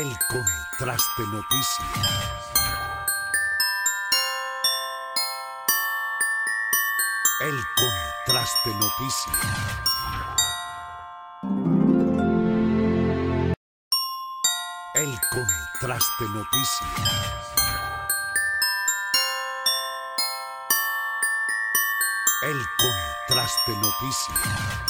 El Contraste Noticias. El Contraste Noticias. El Contraste Noticias. El Contraste Noticias.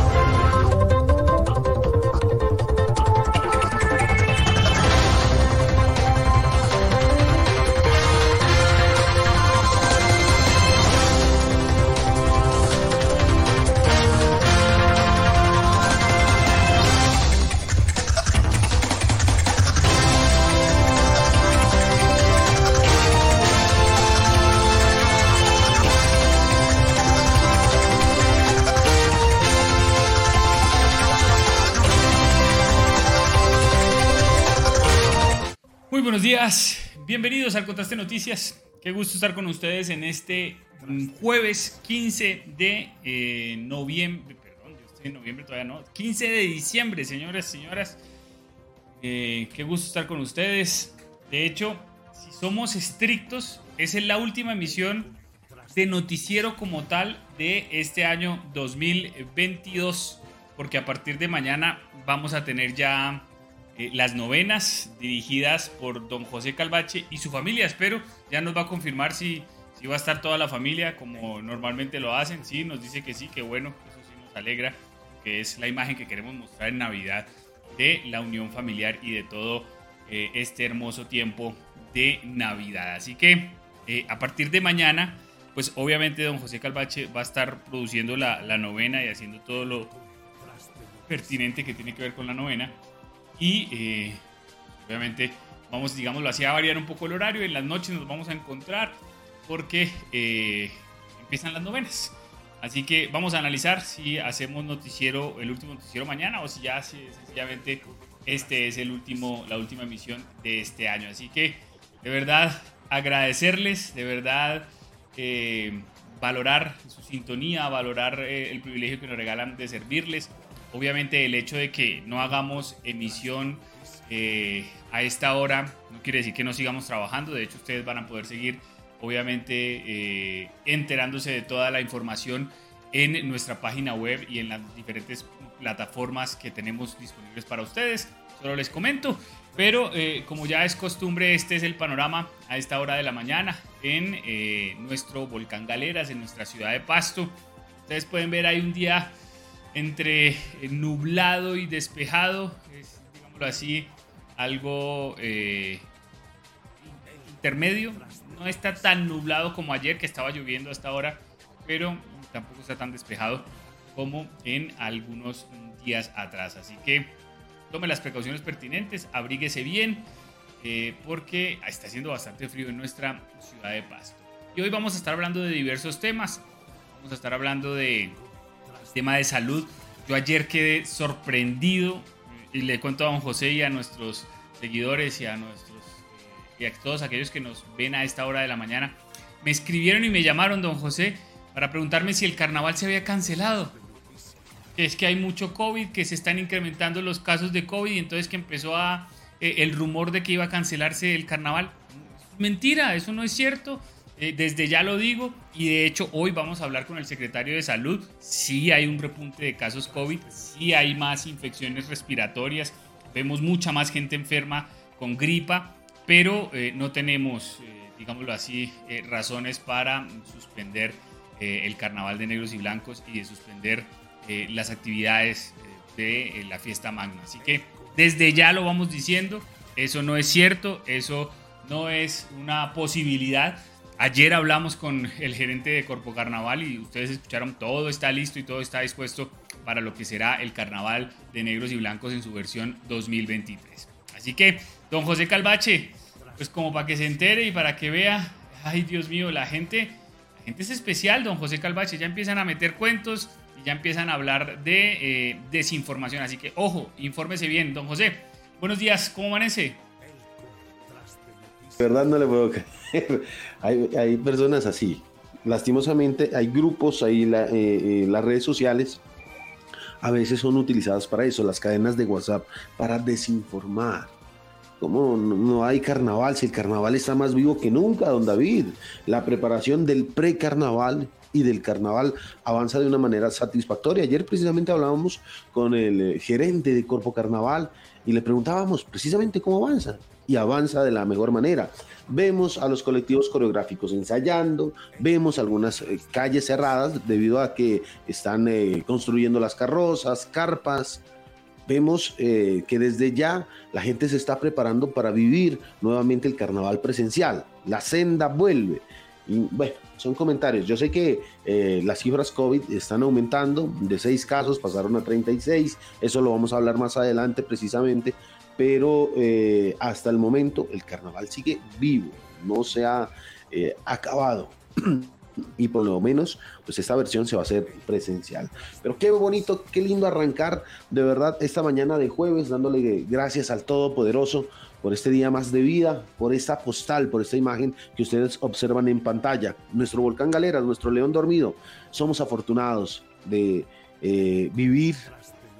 Bienvenidos al Contraste Noticias. Qué gusto estar con ustedes en este jueves 15 de eh, noviembre. Perdón, yo estoy en noviembre todavía no. 15 de diciembre, señoras y señoras. Eh, qué gusto estar con ustedes. De hecho, si somos estrictos, es la última emisión de noticiero como tal de este año 2022. Porque a partir de mañana vamos a tener ya eh, las novenas dirigidas por don José Calvache y su familia. Espero, ya nos va a confirmar si, si va a estar toda la familia como normalmente lo hacen. Sí, nos dice que sí, que bueno, eso sí nos alegra, que es la imagen que queremos mostrar en Navidad de la unión familiar y de todo eh, este hermoso tiempo de Navidad. Así que eh, a partir de mañana, pues obviamente don José Calvache va a estar produciendo la, la novena y haciendo todo lo pertinente que tiene que ver con la novena. Y eh, obviamente vamos, digámoslo así, a variar un poco el horario. En las noches nos vamos a encontrar porque eh, empiezan las novenas. Así que vamos a analizar si hacemos noticiero, el último noticiero mañana o si ya sencillamente este es el último, la última emisión de este año. Así que de verdad agradecerles, de verdad eh, valorar su sintonía, valorar el privilegio que nos regalan de servirles Obviamente el hecho de que no hagamos emisión eh, a esta hora no quiere decir que no sigamos trabajando. De hecho, ustedes van a poder seguir, obviamente, eh, enterándose de toda la información en nuestra página web y en las diferentes plataformas que tenemos disponibles para ustedes. Solo les comento. Pero eh, como ya es costumbre, este es el panorama a esta hora de la mañana en nuestro volcán Galeras, en nuestra ciudad de Pasto. Ustedes pueden ver ahí un día entre eh, nublado y despejado, es, digámoslo así, algo eh, intermedio. No está tan nublado como ayer, que estaba lloviendo hasta ahora, pero tampoco está tan despejado como en algunos días atrás. Así que tome las precauciones pertinentes, abríguese bien, eh, porque está haciendo bastante frío en nuestra ciudad de Pasto. Y hoy vamos a estar hablando de diversos temas. Vamos a estar hablando de tema de salud. Yo ayer quedé sorprendido y le cuento a don José y a nuestros seguidores y a nuestros y a todos aquellos que nos ven a esta hora de la mañana. Me escribieron y me llamaron, don José, para preguntarme si el carnaval se había cancelado. Es que hay mucho COVID, que se están incrementando los casos de COVID y entonces que empezó a, eh, el rumor de que iba a cancelarse el carnaval. Mentira, eso no es cierto. Eh, desde ya lo digo y de hecho hoy vamos a hablar con el secretario de salud. Sí hay un repunte de casos COVID, sí hay más infecciones respiratorias, vemos mucha más gente enferma con gripa, pero eh, no tenemos, eh, digámoslo así, razones para suspender el carnaval de negros y blancos y de suspender las actividades de la fiesta magna. Así que desde ya lo vamos diciendo, eso no es cierto, eso no es una posibilidad Ayer hablamos con el gerente de Corpo Carnaval y ustedes escucharon, todo está listo y todo está dispuesto para lo que será el Carnaval de Negros y Blancos en su versión 2023. Así que, don José Calvache, pues como para que se entere y para que vea, ay Dios mío, la gente, la gente es especial, don José Calvache, ya empiezan a meter cuentos y ya empiezan a hablar de eh, desinformación. Así que, ojo, infórmese bien, don José. Buenos días, ¿cómo amanece? Verdad no le puedo creer. hay, personas así. Lastimosamente hay grupos, hay eh, eh, las redes sociales a veces son utilizadas para eso, las cadenas de WhatsApp, para desinformar. Como no hay carnaval? Si el carnaval está más vivo que nunca, don David. La preparación del pre-carnaval y del carnaval avanza de una manera satisfactoria. Ayer precisamente hablábamos con el eh, gerente de Corpo Carnaval y le preguntábamos precisamente cómo avanza avanza de la mejor manera. Vemos a los colectivos coreográficos ensayando, vemos algunas eh, calles cerradas debido a que están eh, construyendo las carrozas, carpas. Vemos eh, que desde ya la gente se está preparando para vivir nuevamente el carnaval presencial. La senda vuelve. Bueno, son comentarios. Yo sé que las cifras COVID están aumentando, de 6 casos pasaron a 36, eso lo vamos a hablar más adelante precisamente, pero eh, hasta el momento el carnaval sigue vivo, no se ha eh, acabado. y por lo menos, pues esta versión se va a hacer presencial. Pero qué bonito, qué lindo arrancar de verdad esta mañana de jueves, dándole gracias al Todopoderoso por este día más de vida, por esta postal, por esta imagen que ustedes observan en pantalla. Nuestro volcán Galeras, nuestro león dormido, somos afortunados de eh, vivir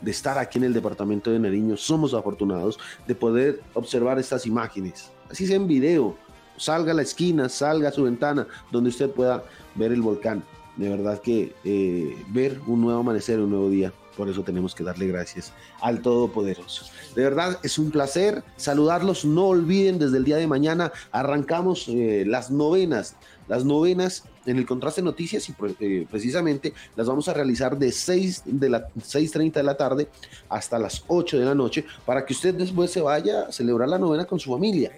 de estar aquí en el departamento de Nariño. Somos afortunados de poder observar estas imágenes. Así sea en video, salga a la esquina, salga a su ventana, donde usted pueda ver el volcán. De verdad que eh, ver un nuevo amanecer, un nuevo día. Por eso tenemos que darle gracias al Todopoderoso. De verdad es un placer saludarlos. No olviden, desde el día de mañana arrancamos eh, las novenas. Las novenas en el contraste noticias y eh, precisamente las vamos a realizar de 6 de la 6:30 de la tarde hasta las 8 de la noche para que usted después se vaya a celebrar la novena con su familia.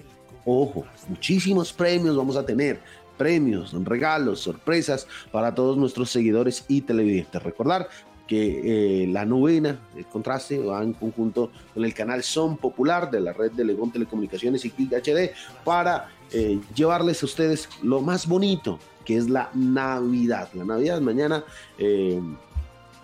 Ojo, muchísimos premios vamos a tener premios, regalos, sorpresas para todos nuestros seguidores y televidentes. Recordar que eh, la novena, el contraste, va en conjunto con el canal Son Popular de la red de Legón Telecomunicaciones y Click HD para eh, llevarles a ustedes lo más bonito que es la Navidad. La Navidad mañana, eh,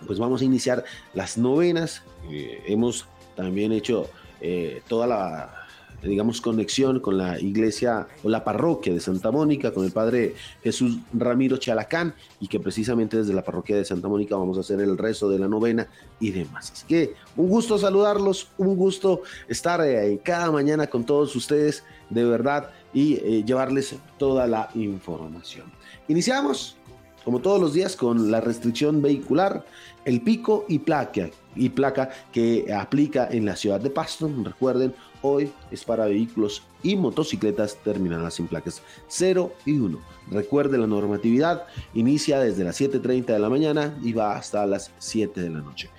pues vamos a iniciar las novenas. Eh, hemos también hecho eh, toda la digamos, conexión con la iglesia o la parroquia de Santa Mónica, con el padre Jesús Ramiro Chalacán, y que precisamente desde la parroquia de Santa Mónica vamos a hacer el rezo de la novena y demás. Así que un gusto saludarlos, un gusto estar cada mañana con todos ustedes, de verdad, y llevarles toda la información. Iniciamos, como todos los días, con la restricción vehicular, el pico y placa, y placa que aplica en la ciudad de Pasto. Recuerden, hoy es para vehículos y motocicletas terminadas en placas 0 y 1. Recuerde la normatividad, inicia desde las 7.30 de la mañana y va hasta las 7 de la noche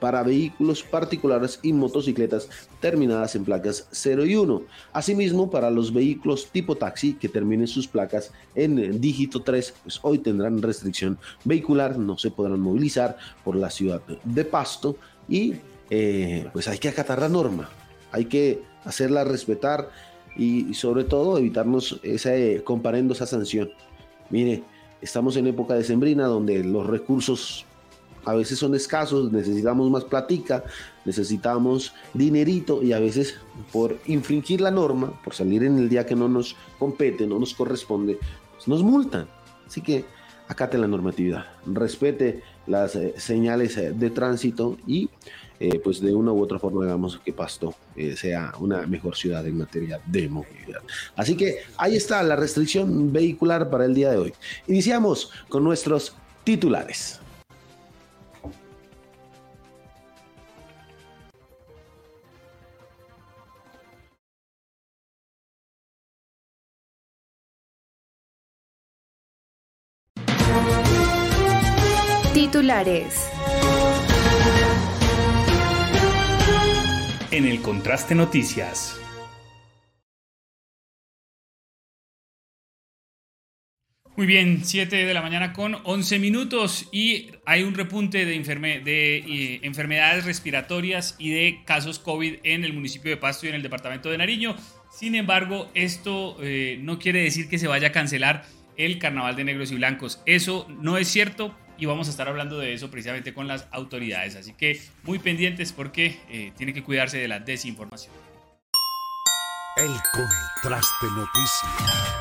para vehículos particulares y motocicletas terminadas en placas 0 y 1. Asimismo, para los vehículos tipo taxi que terminen sus placas en dígito 3, pues hoy tendrán restricción vehicular, no se podrán movilizar por la ciudad de Pasto y eh, pues hay que acatar la norma, hay que hacerla respetar y, sobre todo evitarnos ese comparendo esa sanción. Mire, estamos en época de sembrina donde los recursos a veces son escasos, necesitamos más platica, necesitamos dinerito y a veces por infringir la norma, por salir en el día que no nos compete, no nos corresponde, pues nos multan. Así que acate la normatividad, respete las eh, señales eh, de tránsito y eh, pues de una u otra forma hagamos que Pasto sea una mejor ciudad en materia de movilidad. Así que ahí está la restricción vehicular para el día de hoy. Iniciamos con nuestros titulares. Titulares. En el Contraste Noticias. Muy bien, 7 de la mañana con 11 minutos y hay un repunte de, de eh, enfermedades respiratorias y de casos COVID en el municipio de Pasto y en el departamento de Nariño. Sin embargo, esto eh, no quiere decir que se vaya a cancelar el carnaval de negros y blancos. Eso no es cierto y vamos a estar hablando de eso precisamente con las autoridades. Así que muy pendientes porque eh, tiene que cuidarse de la desinformación. El contraste noticias.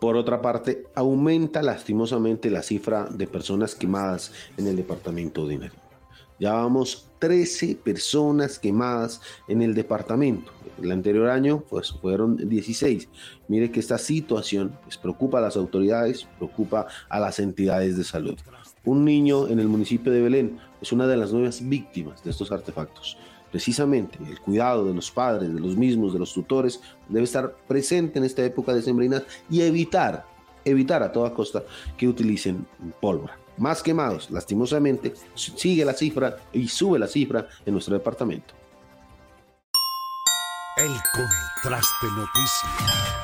Por otra parte, aumenta lastimosamente la cifra de personas quemadas en el departamento de Nariño. Ya vamos 13 personas quemadas en el departamento. El anterior año pues, fueron 16. Mire que esta situación pues, preocupa a las autoridades, preocupa a las entidades de salud. Un niño en el municipio de Belén es una de las nuevas víctimas de estos artefactos. Precisamente el cuidado de los padres, de los mismos, de los tutores, debe estar presente en esta época de sembrina y evitar, evitar a toda costa que utilicen pólvora más quemados. Lastimosamente, sigue la cifra y sube la cifra en nuestro departamento. El contraste noticias.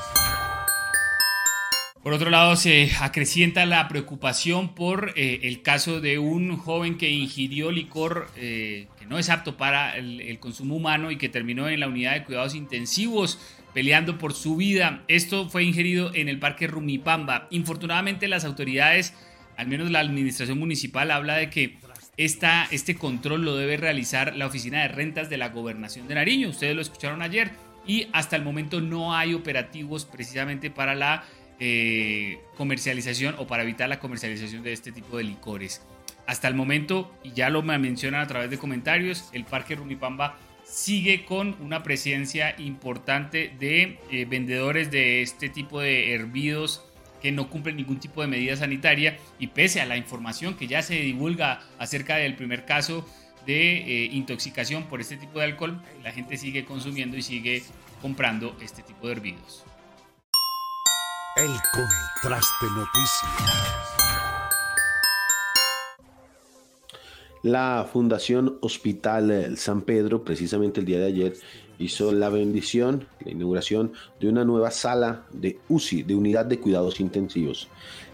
Por otro lado, se acrecienta la preocupación por eh, el caso de un joven que ingirió licor eh, que no es apto para el, consumo humano y que terminó en la unidad de cuidados intensivos peleando por su vida. Esto fue ingerido en el parque Rumipamba. Infortunadamente las autoridades al menos la administración municipal habla de que esta, este control lo debe realizar la Oficina de Rentas de la Gobernación de Nariño. Ustedes lo escucharon ayer y hasta el momento no hay operativos precisamente para la eh, comercialización o para evitar la comercialización de este tipo de licores. Hasta el momento, y ya lo mencionan a través de comentarios, el Parque Rumipamba sigue con una presencia importante de eh, vendedores de este tipo de hervidos que no cumplen ningún tipo de medida sanitaria y pese a la información que ya se divulga acerca del primer caso de eh, intoxicación por este tipo de alcohol, la gente sigue consumiendo y sigue comprando este tipo de hervidos. El contraste noticias. La Fundación Hospital San Pedro, precisamente el día de ayer, hizo la bendición, la inauguración de una nueva sala de UCI, de unidad de cuidados intensivos.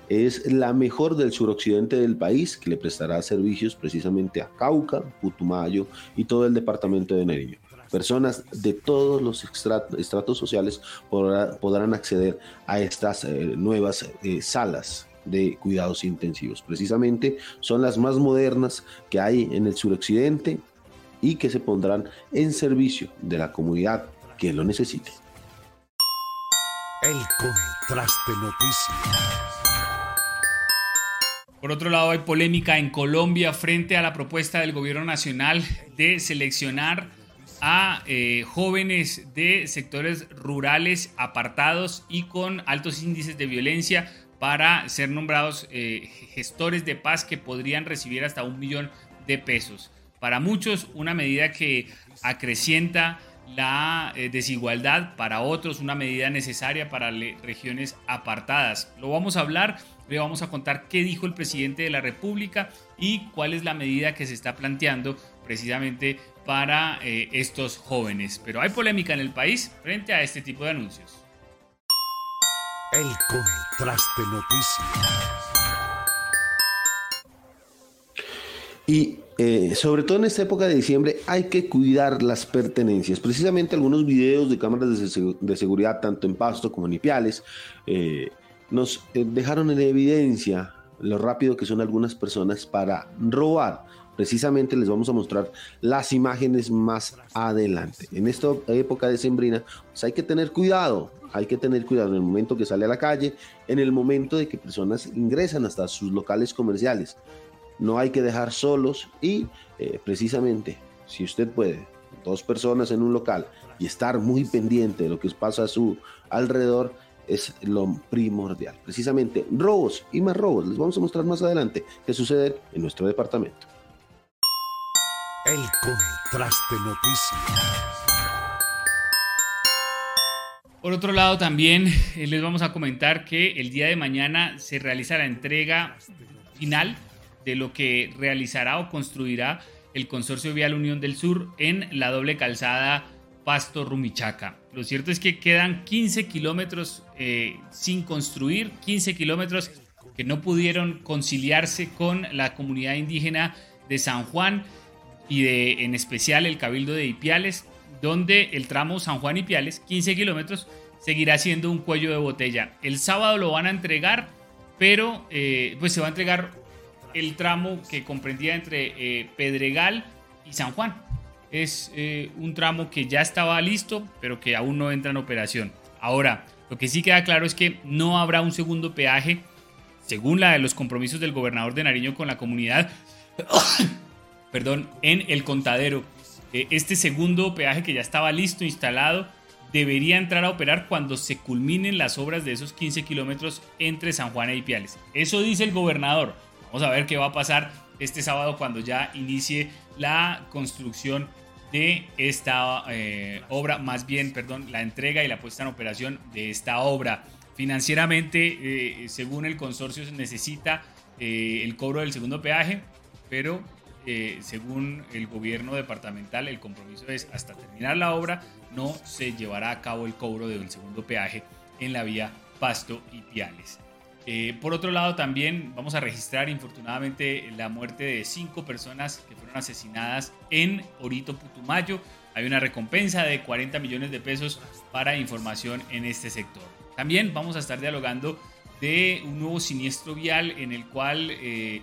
Es la mejor del suroccidente del país que le prestará servicios precisamente a Cauca, Putumayo y todo el departamento de Nariño. Personas de todos los estratos sociales podrán acceder a estas eh, nuevas eh, salas de cuidados intensivos. Precisamente son las más modernas que hay en el suroccidente y que se pondrán en servicio de la comunidad que lo necesite. El contraste noticias. Por otro lado, hay polémica en Colombia frente a la propuesta del gobierno nacional de seleccionar a eh, jóvenes de sectores rurales apartados y con altos índices de violencia para ser nombrados eh, gestores de paz que podrían recibir hasta un millón de pesos. Para muchos una medida que acrecienta la eh, desigualdad, para otros una medida necesaria para regiones apartadas. Lo vamos a hablar, le vamos a contar qué dijo el presidente de la República y cuál es la medida que se está planteando precisamente para eh, estos jóvenes. Pero hay polémica en el país frente a este tipo de anuncios. El contraste noticias. Y eh, sobre todo en esta época de diciembre hay que cuidar las pertenencias. Precisamente algunos videos de cámaras de, seguridad, tanto en Pasto como en Ipiales, eh, nos eh, dejaron en evidencia lo rápido que son algunas personas para robar. Precisamente les vamos a mostrar las imágenes más adelante. En esta época de sembrina, pues hay que tener cuidado, hay que tener cuidado en el momento que sale a la calle, en el momento de que personas ingresan hasta sus locales comerciales. No hay que dejar solos y eh, precisamente, si usted puede, dos personas en un local y estar muy pendiente de lo que pasa a su alrededor, es lo primordial. Precisamente robos y más robos. Les vamos a mostrar más adelante qué sucede en nuestro departamento. El contraste noticias. Por otro lado, también eh, les vamos a comentar que el día de mañana se realiza la entrega final de lo que realizará o construirá el Consorcio Vial Unión del Sur en la doble calzada Pasto Rumichaca. Lo cierto es que quedan 15 kilómetros eh, sin construir, 15 kilómetros que no pudieron conciliarse con la comunidad indígena de San Juan y de en especial el Cabildo de Ipiales, donde el tramo San Juan Ipiales, 15 kilómetros, seguirá siendo un cuello de botella. El sábado lo van a entregar, pero eh, pues se va a entregar el tramo que comprendía entre eh, Pedregal y San Juan es eh, un tramo que ya estaba listo, pero que aún no entra en operación. Ahora, lo que sí queda claro es que no habrá un segundo peaje, según la de los compromisos del gobernador de Nariño con la comunidad, perdón, en el contadero. Eh, este segundo peaje que ya estaba listo, instalado, debería entrar a operar cuando se culminen las obras de esos 15 kilómetros entre San Juan e Ipiales. Eso dice el gobernador. Vamos a ver qué va a pasar este sábado cuando ya inicie la construcción de esta eh, obra, más bien, perdón, la entrega y la puesta en operación de esta obra. Financieramente, eh, según el consorcio, se necesita eh, el cobro del segundo peaje, pero según el gobierno departamental, el compromiso es hasta terminar la obra, no se llevará a cabo el cobro del segundo peaje en la vía Pasto y Piales. Eh, por otro lado, también vamos a registrar infortunadamente la muerte de cinco personas que fueron asesinadas en Orito Putumayo. Hay una recompensa de 40 millones de pesos para información en este sector. También vamos a estar dialogando de un nuevo siniestro vial en el cual eh,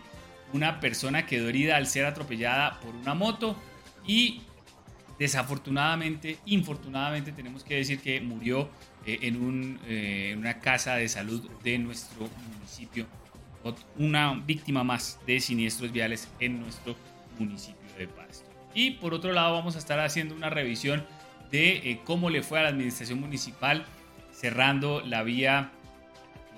una persona quedó herida al ser atropellada por una moto y desafortunadamente, infortunadamente tenemos que decir que murió eh, eh, en, una casa de salud de nuestro municipio. Una víctima más de siniestros viales en nuestro municipio de Pasto. Y por otro lado vamos a estar haciendo una revisión de eh, cómo le fue a la administración municipal cerrando la vía,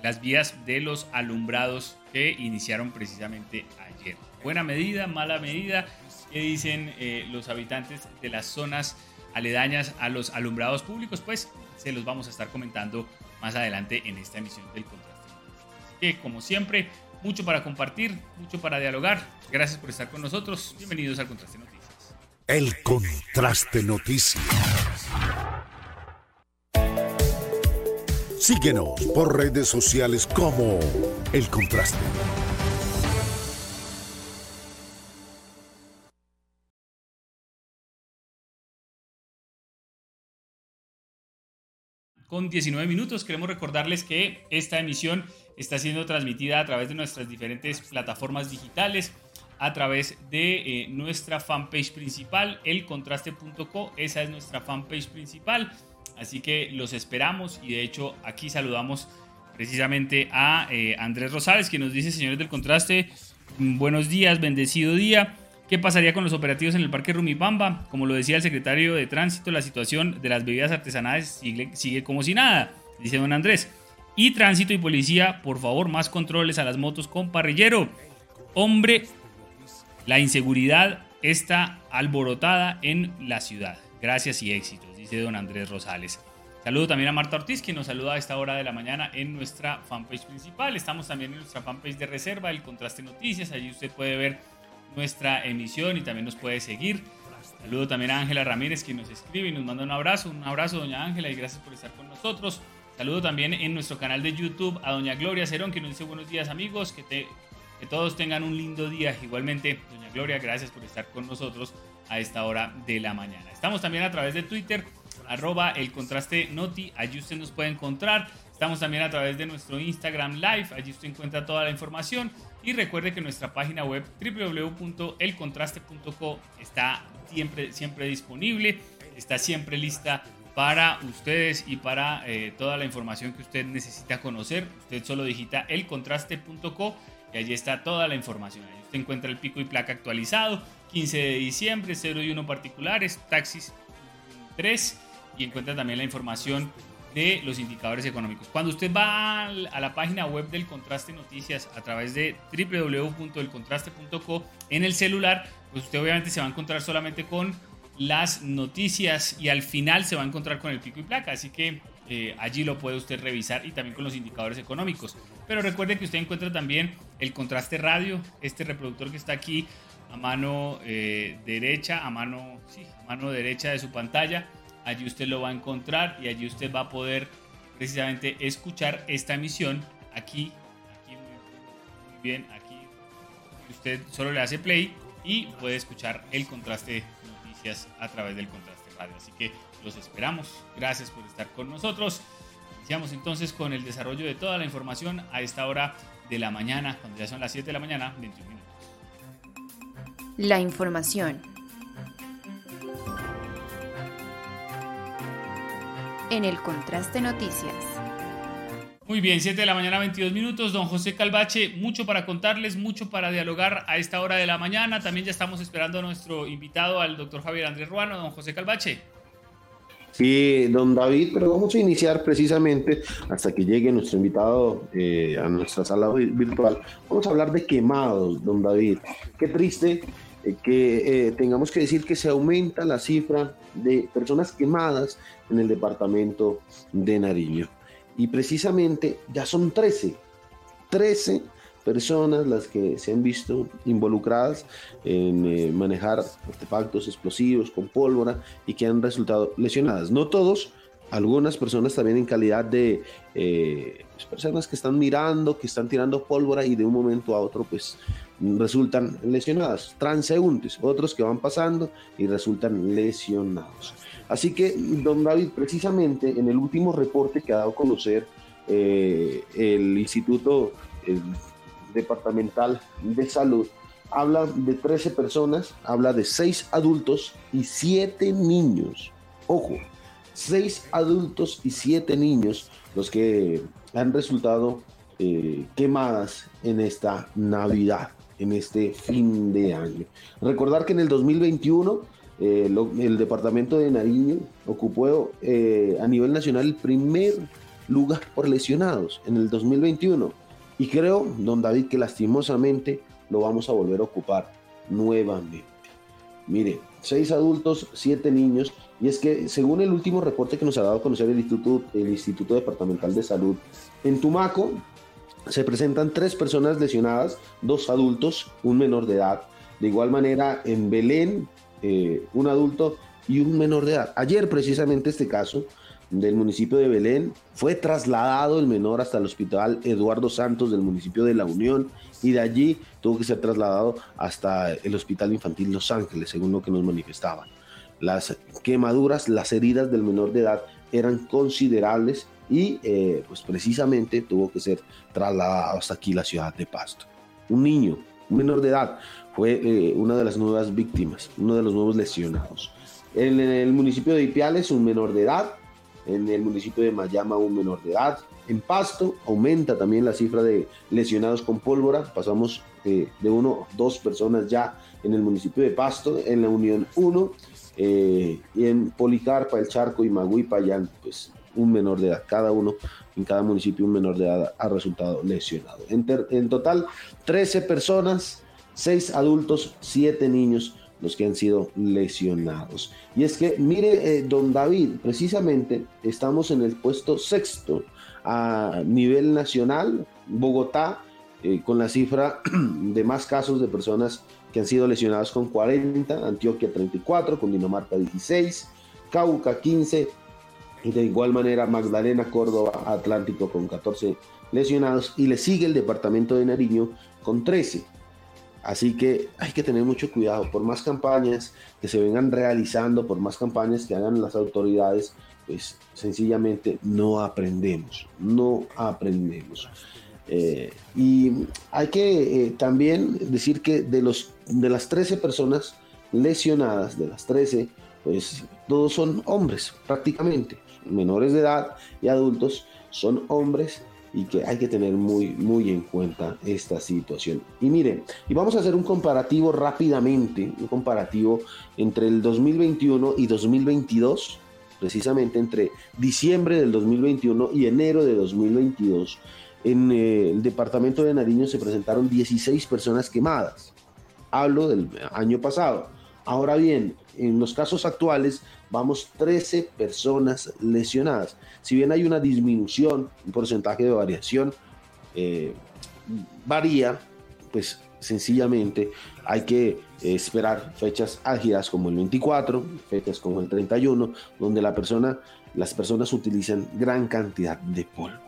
las vías de los alumbrados que iniciaron precisamente ayer. Buena medida, mala medida, ¿qué dicen los habitantes de las zonas aledañas a los alumbrados públicos? Pues se los vamos a estar comentando más adelante en esta emisión del Contraste. Así que, como siempre, mucho para compartir, mucho para dialogar. Gracias por estar con nosotros. Bienvenidos al Contraste Noticias. El Contraste Noticias. Síguenos por redes sociales como El Contraste. Con 19 minutos. Queremos recordarles que esta emisión está siendo transmitida a través de nuestras diferentes plataformas digitales, a través de eh, nuestra fanpage principal, elcontraste.co. Esa es nuestra fanpage principal. Así que los esperamos y de hecho aquí saludamos precisamente a eh, Andrés Rosales, que nos dice, señores del contraste, buenos días, bendecido día. ¿Qué pasaría con los operativos en el Parque Rumipamba? Como lo decía el secretario de Tránsito, la situación de las bebidas artesanales sigue, como si nada, dice don Andrés. Y Tránsito y Policía, por favor, más controles a las motos con parrillero. Hombre, la inseguridad está alborotada en la ciudad. Gracias y éxitos, dice don Andrés Rosales. Saludo también a Marta Ortiz, que nos saluda a esta hora de la mañana en nuestra fanpage principal. Estamos también en nuestra fanpage de reserva, el Contraste Noticias. Allí usted puede ver nuestra emisión y también nos puede seguir. Saludo también a Ángela Ramírez que nos escribe y nos manda un abrazo. Un abrazo, doña Ángela, y gracias por estar con nosotros. Saludo también en nuestro canal de YouTube a doña Gloria Cerón que nos dice buenos días amigos, que, todos tengan un lindo día. Igualmente, doña Gloria, gracias por estar con nosotros a esta hora de la mañana. Estamos también a través de Twitter, arroba el contraste noti, allí usted nos puede encontrar. Estamos también a través de nuestro Instagram Live, allí usted encuentra toda la información y recuerde que nuestra página web www.elcontraste.co está siempre, siempre disponible, está siempre lista para ustedes y para eh, toda la información que usted necesita conocer. Usted solo digita elcontraste.co y allí está toda la información. Allí usted encuentra el pico y placa actualizado, 15 de diciembre, 0 y 1 particulares, taxis 3 y encuentra también la información de los indicadores económicos. Cuando usted va a la página web del Contraste Noticias a través de www.elcontraste.co en el celular, pues usted obviamente se va a encontrar solamente con las noticias y al final se va a encontrar con el pico y placa. Así que eh, allí lo puede usted revisar y también con los indicadores económicos. Pero recuerde que usted encuentra también el contraste radio, este reproductor que está aquí a mano eh, derecha, a mano, a mano derecha de su pantalla Allí usted lo va a encontrar y allí usted va a poder precisamente escuchar esta emisión aquí, aquí muy, bien, aquí. Usted solo le hace play y puede escuchar el contraste noticias a través del contraste radio. Así que los esperamos. Gracias por estar con nosotros. Iniciamos entonces con el desarrollo de toda la información a esta hora de la mañana, cuando ya son las 7 de la mañana, 21 minutos. La información en el Contraste Noticias. Muy bien, 7 de la mañana, 22 minutos. Don José Calvache, mucho para contarles, mucho para dialogar a esta hora de la mañana. También ya estamos esperando a nuestro invitado, al doctor Javier Andrés Ruano. Don José Calvache. Sí, don David, pero vamos a iniciar precisamente hasta que llegue nuestro invitado eh, a nuestra sala virtual. Vamos a hablar de quemados, don David. Qué triste que eh, tengamos que decir que se aumenta la cifra de personas quemadas en el departamento de Nariño. Y precisamente ya son 13, 13 personas las que se han visto involucradas en eh, manejar artefactos explosivos con pólvora y que han resultado lesionadas. No todos, algunas personas también en calidad de eh, pues, personas que están mirando, que están tirando pólvora y de un momento a otro pues resultan lesionadas, transeúntes, otros que van pasando y resultan lesionados. Así que, don David, precisamente en el último reporte que ha dado a conocer eh, el Instituto Departamental de Salud, habla de 13 personas, habla de 6 adultos y 7 niños. Ojo, 6 adultos y 7 niños los que han resultado eh, quemadas en esta Navidad en este fin de año. Recordar que en el 2021 eh, el departamento de Nariño ocupó eh, a nivel nacional el primer lugar por lesionados en el 2021. Y creo, don David, que lastimosamente lo vamos a volver a ocupar nuevamente. Mire, seis adultos, siete niños. Y es que según el último reporte que nos ha dado a conocer el Instituto, el Instituto Departamental de Salud, en Tumaco se presentan tres personas lesionadas, dos adultos, un menor de edad. De igual manera, en Belén, eh, un adulto y un menor de edad. Ayer, precisamente, este caso del municipio de Belén, fue trasladado el menor hasta el hospital Eduardo Santos del municipio de La Unión y de allí tuvo que ser trasladado hasta el hospital infantil Los Ángeles, según lo que nos manifestaban. Las quemaduras, las heridas del menor de edad eran considerables y eh, pues precisamente tuvo que ser trasladado hasta aquí la ciudad de Pasto. Un niño, un menor de edad, fue eh, una de las nuevas víctimas, uno de los nuevos lesionados. En, el municipio de Ipiales, un menor de edad, en el municipio de Mayama, un menor de edad. En Pasto aumenta también la cifra de lesionados con pólvora, pasamos eh, de uno, dos personas ya en el municipio de Pasto, en la Unión 1, y en Policarpa, El Charco y Maguipa ya pues un menor de edad. Cada uno, en cada municipio, un menor de edad ha resultado lesionado. En, total, 13 personas, 6 adultos, 7 niños los que han sido lesionados. Y es que, mire, eh, don David, precisamente estamos en el puesto sexto a nivel nacional. Bogotá, eh, con la cifra de más casos de personas que han sido lesionadas con 40, Antioquia 34, Cundinamarca 16, Cauca 15, de igual manera Magdalena, Córdoba, Atlántico con 14 lesionados y le sigue el departamento de Nariño con 13. Así que hay que tener mucho cuidado. Por más campañas que se vengan realizando, por más campañas que hagan las autoridades, pues sencillamente no aprendemos, no aprendemos. Eh, y hay que eh, también decir que de, los, de las 13 personas lesionadas, de las 13, pues todos son hombres prácticamente, menores de edad y adultos son hombres y que hay que tener muy, muy en cuenta esta situación. Y miren, y vamos a hacer un comparativo rápidamente, un comparativo entre el 2021 y 2022, precisamente entre diciembre del 2021 y enero de 2022. En eh, el departamento de Nariño se presentaron 16 personas quemadas. Hablo del año pasado. Ahora bien, en los casos actuales vamos 13 personas lesionadas. Si bien hay una disminución, un porcentaje de variación, eh, varía, pues sencillamente hay que esperar fechas álgidas como el 24, fechas como el 31, donde la persona, las personas utilizan gran cantidad de polvo.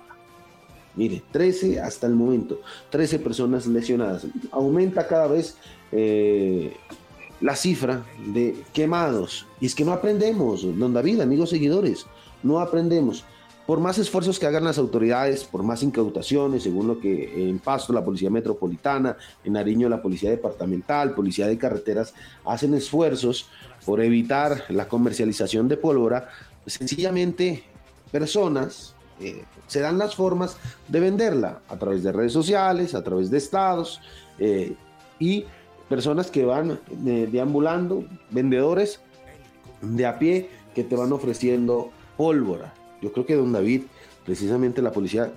Mire, 13 hasta el momento, 13 personas lesionadas. Aumenta cada vez eh, la cifra de quemados. Y es que no aprendemos, don David, amigos seguidores, no aprendemos. Por más esfuerzos que hagan las autoridades, por más incautaciones, según lo que en Pasto la Policía Metropolitana, en Nariño la Policía Departamental, Policía de Carreteras, hacen esfuerzos por evitar la comercialización de pólvora, sencillamente personas eh, se dan las formas de venderla a través de redes sociales, a través de estados eh, y personas que van deambulando, vendedores de a pie que te van ofreciendo pólvora. Yo creo que don David, precisamente la policía,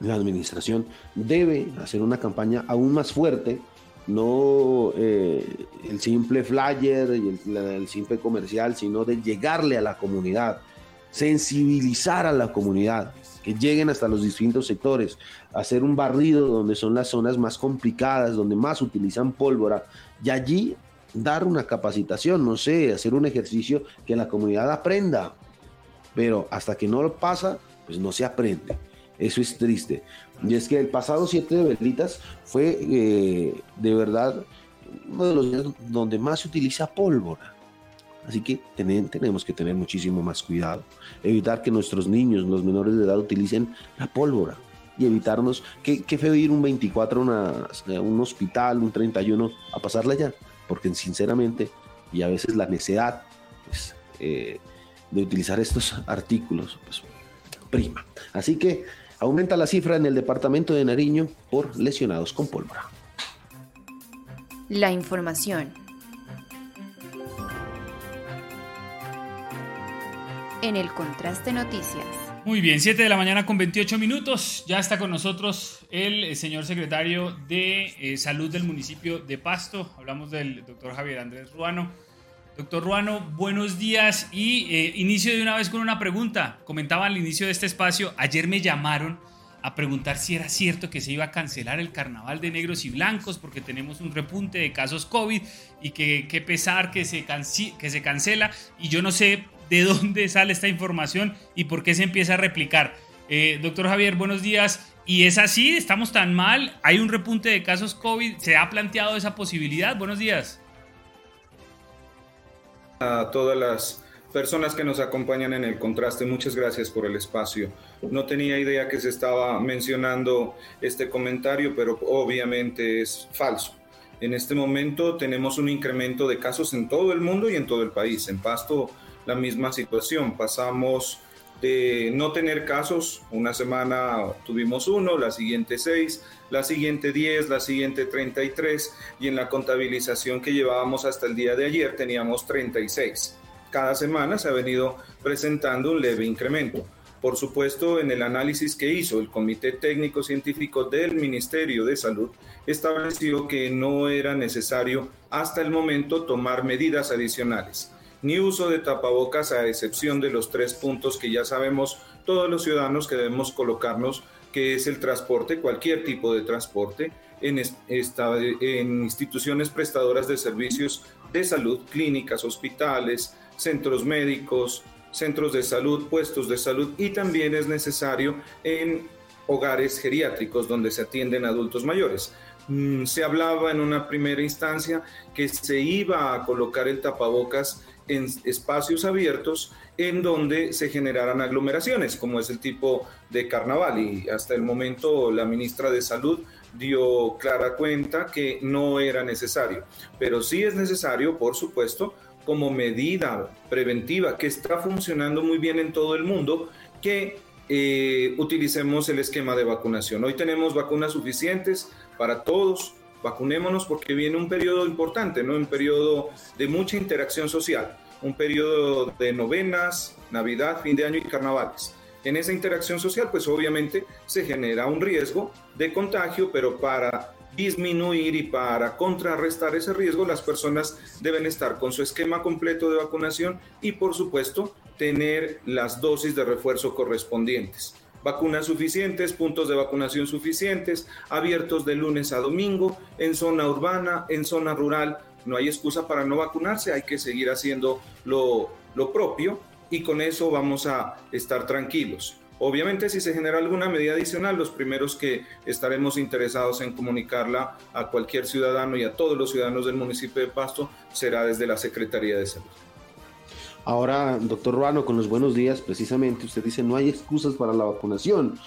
la administración debe hacer una campaña aún más fuerte, no eh, el simple flyer y el, el simple comercial, sino de llegarle a la comunidad, sensibilizar a la comunidad, que lleguen hasta los distintos sectores, hacer un barrido donde son las zonas más complicadas, donde más utilizan pólvora, y allí dar una capacitación, no sé, hacer un ejercicio que la comunidad aprenda. Pero hasta que no lo pasa, pues no se aprende. Eso es triste. Y es que el pasado 7 de Velitas fue eh, de verdad uno de los días donde más se utiliza pólvora. Así que tenemos que tener muchísimo más cuidado. Evitar que nuestros niños, los menores de edad, utilicen la pólvora. Y evitarnos, qué, feo ir un 24 a, un hospital, un 31, a pasarla allá. Porque sinceramente, y a veces la necesidad pues, eh, de utilizar estos artículos, pues prima. Así que aumenta la cifra en el departamento de Nariño por lesionados con pólvora. La información en el Contraste Noticias. Muy bien, 7 de la mañana con 28 minutos. Ya está con nosotros el eh, señor secretario de eh, Salud del municipio de Pasto. Hablamos del doctor Javier Andrés Ruano. Doctor Ruano, buenos días y eh, inicio de una vez con una pregunta. Comentaba al inicio de este espacio, ayer me llamaron a preguntar si era cierto que se iba a cancelar el carnaval de negros y blancos porque tenemos un repunte de casos COVID y que, pesar que se, que se cancela. Y yo no sé de dónde sale esta información y por qué se empieza a replicar. Eh, doctor Javier, buenos días. ¿Y es así? ¿Estamos tan mal? ¿Hay un repunte de casos COVID? ¿Se ha planteado esa posibilidad? Buenos días. A todas las personas que nos acompañan en el contraste, muchas gracias por el espacio. No tenía idea que se estaba mencionando este comentario, pero obviamente es falso. En este momento tenemos un incremento de casos en todo el mundo y en todo el país. En Pasto la misma situación. Pasamos de no tener casos, una semana tuvimos uno, la siguiente seis, la siguiente diez, la siguiente treinta y tres, y en la contabilización que llevábamos hasta el día de ayer teníamos 36. Cada semana se ha venido presentando un leve incremento. Por supuesto, en el análisis que hizo el Comité Técnico Científico del Ministerio de Salud, estableció que no era necesario hasta el momento tomar medidas adicionales ni uso de tapabocas a excepción de los tres puntos que ya sabemos todos los ciudadanos que debemos colocarnos, que es el transporte, cualquier tipo de transporte, en, en instituciones prestadoras de servicios de salud, clínicas, hospitales, centros médicos, centros de salud, puestos de salud y también es necesario en hogares geriátricos donde se atienden adultos mayores. mm, se hablaba en una primera instancia que se iba a colocar el tapabocas en espacios abiertos en donde se generaran aglomeraciones, como es el tipo de carnaval. Y hasta el momento la ministra de Salud dio clara cuenta que no era necesario, pero sí es necesario, por supuesto, como medida preventiva que está funcionando muy bien en todo el mundo, que eh, utilicemos el esquema de vacunación. Hoy tenemos vacunas suficientes para todos, vacunémonos porque viene un periodo importante, ¿no? Un periodo de mucha interacción social, un periodo de novenas, Navidad, fin de año y carnavales. En esa interacción social, pues obviamente se genera un riesgo de contagio, pero para disminuir y para contrarrestar ese riesgo, las personas deben estar con su esquema completo de vacunación y, por supuesto, tener las dosis de refuerzo correspondientes. Vacunas suficientes, puntos de vacunación suficientes, abiertos de lunes a domingo, en zona urbana, en zona rural. No hay excusa para no vacunarse, hay que seguir haciendo lo, lo propio y con eso vamos a estar tranquilos. Obviamente, si se genera alguna medida adicional, los primeros que estaremos interesados en comunicarla a cualquier ciudadano y a todos los ciudadanos del municipio de Pasto será desde la Secretaría de Salud. Ahora, doctor Ruano, con los buenos días, precisamente usted dice no hay excusas para la vacunación.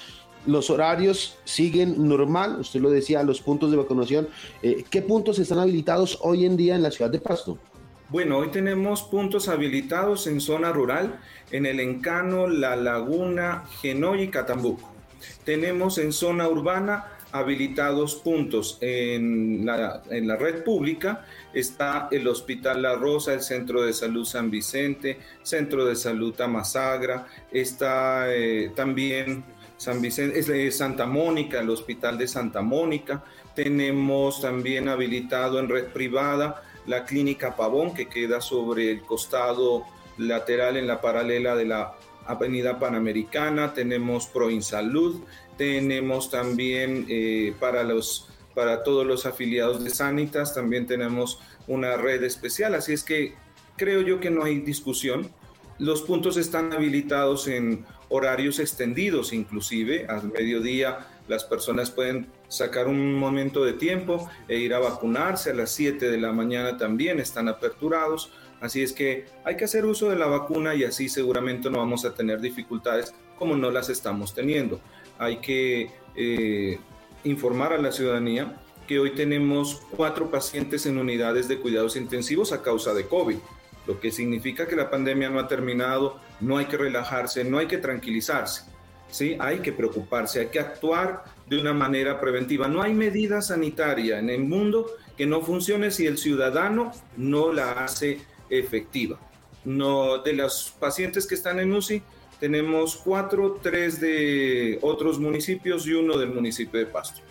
Los horarios siguen normal, usted lo decía, los puntos de vacunación. Eh, ¿Qué puntos están habilitados hoy en día en la ciudad de Pasto? Bueno, hoy tenemos puntos habilitados en zona rural, en el Encano, La Laguna, Genoy y Catambuco. Tenemos en zona urbana habilitados puntos en la, en la red pública. Está el Hospital La Rosa, el Centro de Salud San Vicente, Centro de Salud Tamasagra, está eh, también San Vicente, es Santa Mónica, el Hospital de Santa Mónica, tenemos también habilitado en red privada la Clínica Pavón, que queda sobre el costado lateral en la paralela de la Avenida Panamericana, tenemos Proinsalud, tenemos también eh, para los para todos los afiliados de Sanitas, también tenemos una red especial, así es que creo yo que no hay discusión. Los puntos están habilitados en horarios extendidos, inclusive al mediodía las personas pueden sacar un momento de tiempo e ir a vacunarse, a las 7 de la mañana también están aperturados, así es que hay que hacer uso de la vacuna y así seguramente no vamos a tener dificultades como no las estamos teniendo. Hay que eh, informar a la ciudadanía que hoy tenemos cuatro pacientes en unidades de cuidados intensivos a causa de COVID, lo que significa que la pandemia no ha terminado, no hay que relajarse, no hay que tranquilizarse, ¿sí? hay que preocuparse, hay que actuar de una manera preventiva. No hay medida sanitaria en el mundo que no funcione si el ciudadano no la hace efectiva. No, de los pacientes que están en UCI, tenemos cuatro, tres de otros municipios y uno del municipio de Pasto.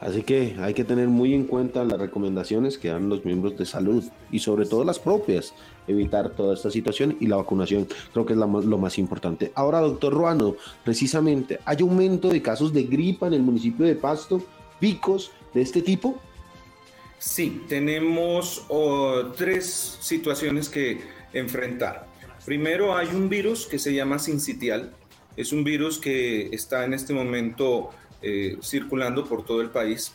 Así que hay que tener muy en cuenta las recomendaciones que dan los miembros de salud y sobre todo las propias, evitar toda esta situación y la vacunación creo que es lo más importante. Ahora, doctor Ruano, precisamente, ¿hay aumento de casos de gripa en el municipio de Pasto, picos de este tipo? Sí, tenemos oh, tres situaciones que enfrentar. Primero hay un virus que se llama sincitial. Es un virus que está en este momento eh, circulando por todo el país.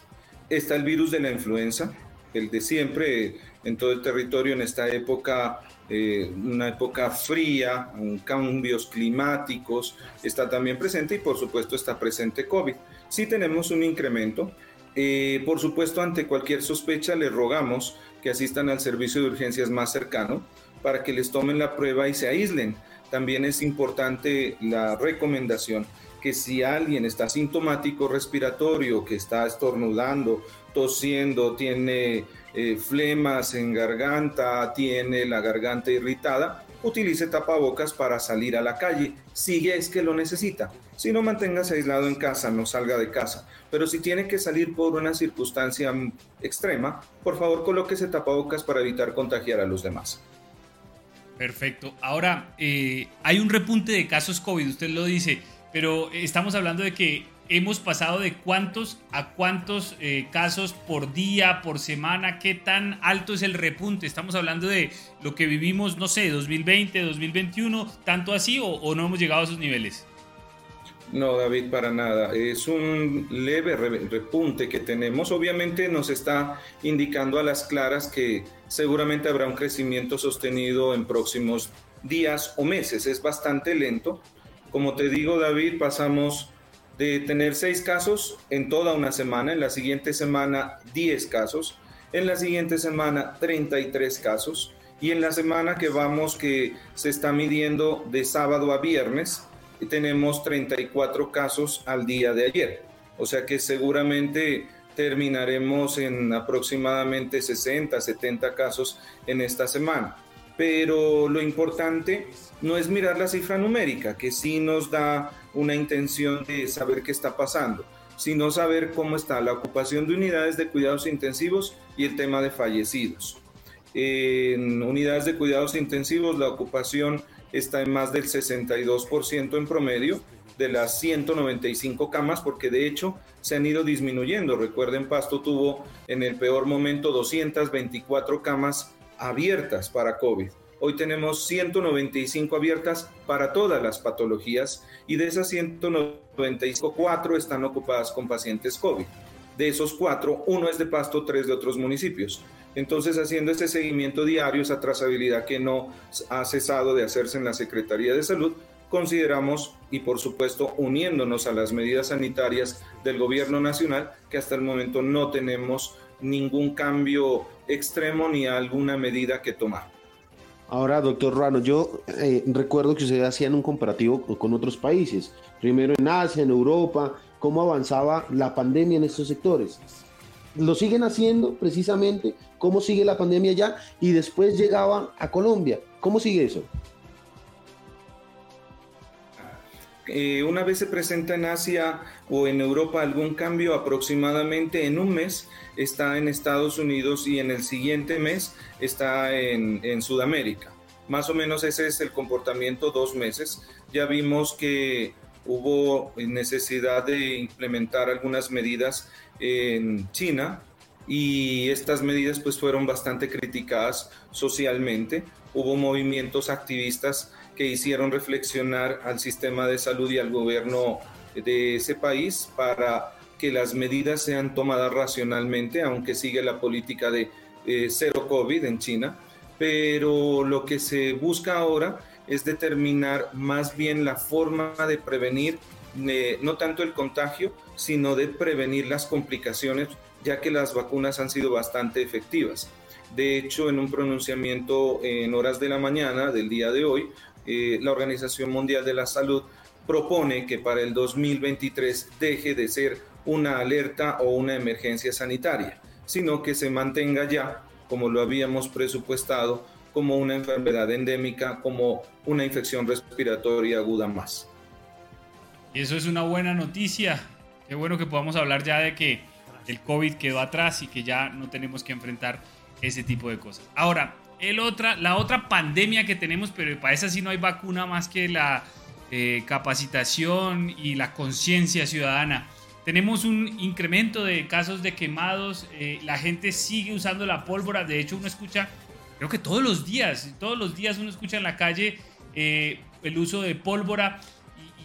Está el virus de la influenza, el de siempre en todo el territorio en esta época, eh, una época fría, cambios climáticos, está también presente y por supuesto está presente COVID. Sí tenemos un incremento. Eh, por supuesto, ante cualquier sospecha, le rogamos que asistan al servicio de urgencias más cercano para que les tomen la prueba y se aíslen. También es importante la recomendación que si alguien está sintomático respiratorio, que está estornudando, tosiendo, tiene eh, flemas en garganta, tiene la garganta irritada, utilice tapabocas para salir a la calle, si es que lo necesita. Si no, manténgase aislado en casa, no salga de casa. Pero si tiene que salir por una circunstancia extrema, por favor colóquese tapabocas para evitar contagiar a los demás. Perfecto. Ahora, eh, hay un repunte de casos COVID, usted lo dice, pero estamos hablando de que hemos pasado de cuántos a cuántos eh, casos por día, por semana, qué tan alto es el repunte. Estamos hablando de lo que vivimos, no sé, 2020, 2021, tanto así o, o no hemos llegado a esos niveles. No, David, para nada. Es un leve repunte que tenemos. Obviamente nos está indicando a las claras que seguramente habrá un crecimiento sostenido en próximos días o meses. Es bastante lento. Como te digo, David, pasamos de tener seis casos en toda una semana, en la siguiente semana 10 casos, en la siguiente semana 33 casos y en la semana que vamos que se está midiendo de sábado a viernes tenemos 34 casos al día de ayer. O sea que seguramente terminaremos en aproximadamente 60, 70 casos en esta semana. Pero lo importante no es mirar la cifra numérica, que sí nos da una intención de saber qué está pasando, sino saber cómo está la ocupación de unidades de cuidados intensivos y el tema de fallecidos. En unidades de cuidados intensivos la ocupación está en más del 62% en promedio de las 195 camas, porque de hecho se han ido disminuyendo. Recuerden, Pasto tuvo en el peor momento 224 camas abiertas para COVID. Hoy tenemos 195 abiertas para todas las patologías y de esas 195, cuatro están ocupadas con pacientes COVID. De esos cuatro, uno es de Pasto, tres de otros municipios. Entonces, haciendo este seguimiento diario, esa trazabilidad que no ha cesado de hacerse en la Secretaría de Salud, consideramos y por supuesto uniéndonos a las medidas sanitarias del gobierno nacional, que hasta el momento no tenemos ningún cambio extremo ni alguna medida que tomar. Ahora, doctor Ruano, yo eh, recuerdo que ustedes hacían un comparativo con otros países, primero en Asia, en Europa, cómo avanzaba la pandemia en estos sectores lo siguen haciendo precisamente, cómo sigue la pandemia ya y después llegaba a Colombia. ¿Cómo sigue eso? Eh, una vez se presenta en Asia o en Europa algún cambio, aproximadamente en un mes está en Estados Unidos y en el siguiente mes está en Sudamérica. Más o menos ese es el comportamiento dos meses. Ya vimos que hubo necesidad de implementar algunas medidas en China y estas medidas pues fueron bastante criticadas socialmente. Hubo movimientos activistas que hicieron reflexionar al sistema de salud y al gobierno de ese país para que las medidas sean tomadas racionalmente, aunque sigue la política de eh, cero COVID en China. Pero lo que se busca ahora es determinar más bien la forma de prevenir no tanto el contagio, sino de prevenir las complicaciones, ya que las vacunas han sido bastante efectivas. De hecho, en un pronunciamiento en horas de la mañana del día de hoy, eh, la Organización Mundial de la Salud propone que para el 2023 deje de ser una alerta o una emergencia sanitaria, sino que se mantenga ya, como lo habíamos presupuestado, como una enfermedad endémica, como una infección respiratoria aguda más. Y eso es una buena noticia. Qué bueno que podamos hablar ya de que el COVID quedó atrás y que ya no tenemos que enfrentar ese tipo de cosas. Ahora, el otra, la otra pandemia que tenemos, pero para esa sí no hay vacuna más que la eh, capacitación y la conciencia ciudadana. Tenemos un incremento de casos de quemados, eh, la gente sigue usando la pólvora, de hecho uno escucha creo que todos los días, todos los días uno escucha en la calle eh, el uso de pólvora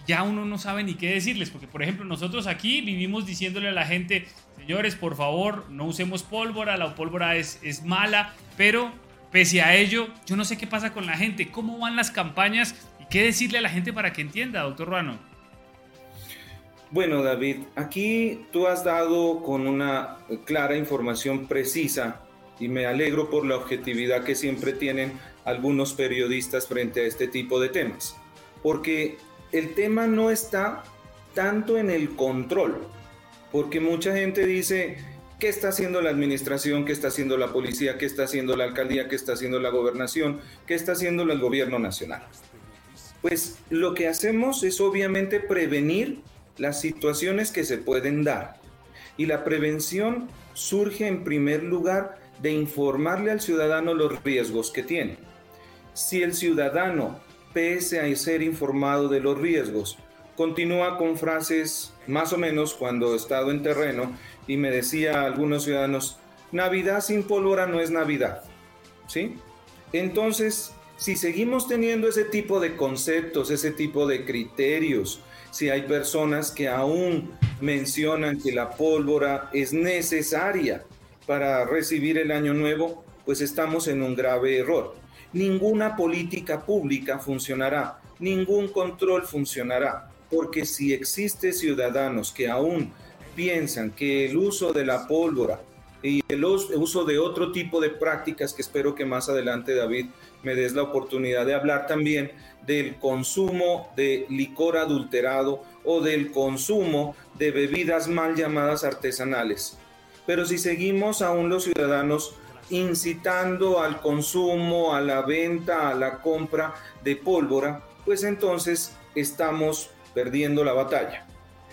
ya uno no sabe ni qué decirles, porque por ejemplo nosotros aquí vivimos diciéndole a la gente, señores, por favor, no usemos pólvora, la pólvora es, es mala, pero pese a ello, yo no sé qué pasa con la gente, cómo van las campañas y qué decirle a la gente para que entienda, doctor Ruano. Bueno, David, aquí tú has dado con una clara información precisa y me alegro por la objetividad que siempre tienen algunos periodistas frente a este tipo de temas. Porque el tema no está tanto en el control, porque mucha gente dice, ¿qué está haciendo la administración? ¿Qué está haciendo la policía? ¿Qué está haciendo la alcaldía? ¿Qué está haciendo la gobernación? ¿Qué está haciendo el gobierno nacional? Pues lo que hacemos es obviamente prevenir las situaciones que se pueden dar. Y la prevención surge en primer lugar de informarle al ciudadano los riesgos que tiene. Si el ciudadano, pese a ser informado de los riesgos, continúa con frases más o menos cuando he estado en terreno y me decía a algunos ciudadanos, Navidad sin pólvora no es Navidad. ¿Sí? Entonces, Si seguimos teniendo ese tipo de conceptos, ese tipo de criterios, si hay personas que aún mencionan que la pólvora es necesaria para recibir el año nuevo, pues estamos en un grave error. Ninguna política pública funcionará, ningún control funcionará, porque si existe ciudadanos que aún piensan que el uso de la pólvora y el uso de otro tipo de prácticas que espero que más adelante David me des la oportunidad de hablar también del consumo de licor adulterado o del consumo de bebidas mal llamadas artesanales. Pero si seguimos aún los ciudadanos incitando al consumo, a la venta, a la compra de pólvora, pues entonces estamos perdiendo la batalla.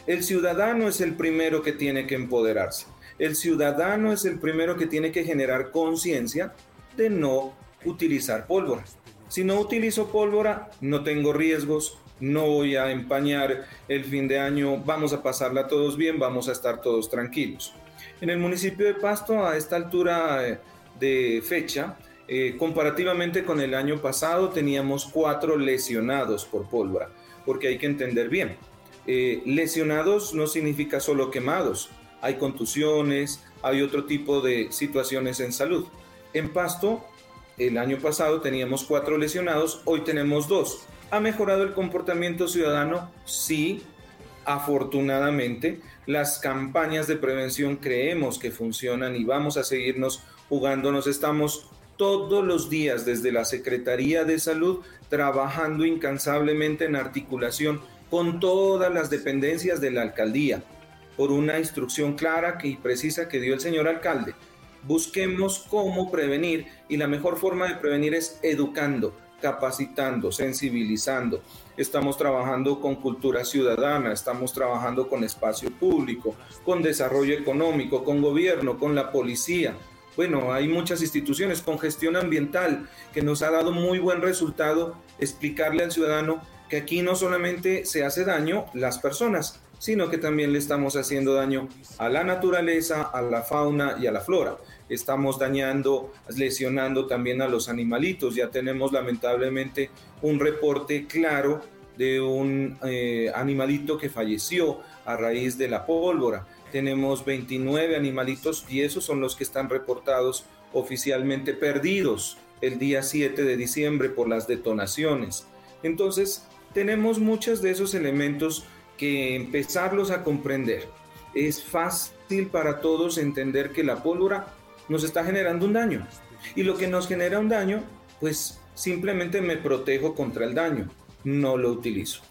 El ciudadano es el primero que tiene que empoderarse. El ciudadano es el primero que tiene que generar conciencia de no utilizar pólvora. Si no utilizo pólvora, no tengo riesgos, no voy a empañar el fin de año, vamos a pasarla todos bien, vamos a estar todos tranquilos. En el municipio de Pasto, a esta altura eh, de fecha, eh, comparativamente con el año pasado, teníamos cuatro lesionados por pólvora, porque hay que entender bien. Eh, lesionados no significa solo quemados, hay contusiones, hay otro tipo de situaciones en salud. En Pasto el año pasado teníamos cuatro lesionados, hoy tenemos dos. ¿Ha mejorado el comportamiento ciudadano? Sí, afortunadamente. Las campañas de prevención creemos que funcionan y vamos a seguirnos jugándonos. Estamos todos los días desde la Secretaría de Salud trabajando incansablemente en articulación con todas las dependencias de la alcaldía por una instrucción clara y precisa que dio el señor alcalde busquemos cómo prevenir y la mejor forma de prevenir es educando, capacitando, sensibilizando. Estamos trabajando con cultura ciudadana, estamos trabajando con espacio público, con desarrollo económico, con gobierno, con la policía. Bueno, hay muchas instituciones con gestión ambiental que nos ha dado muy buen resultado explicarle al ciudadano que aquí no solamente se hace daño las personas, sino que también le estamos haciendo daño a la naturaleza, a la fauna y a la flora estamos dañando, lesionando también a los animalitos. Ya tenemos lamentablemente un reporte claro de un eh, animalito que falleció a raíz de la pólvora. Tenemos 29 animalitos y esos son los que están reportados oficialmente perdidos el día 7 de diciembre por las detonaciones. Entonces, tenemos muchos de esos elementos que empezarlos a comprender. Es fácil para todos entender que la pólvora nos está generando un daño. Y lo que nos genera un daño, pues simplemente me protejo contra el daño, no lo utilizo.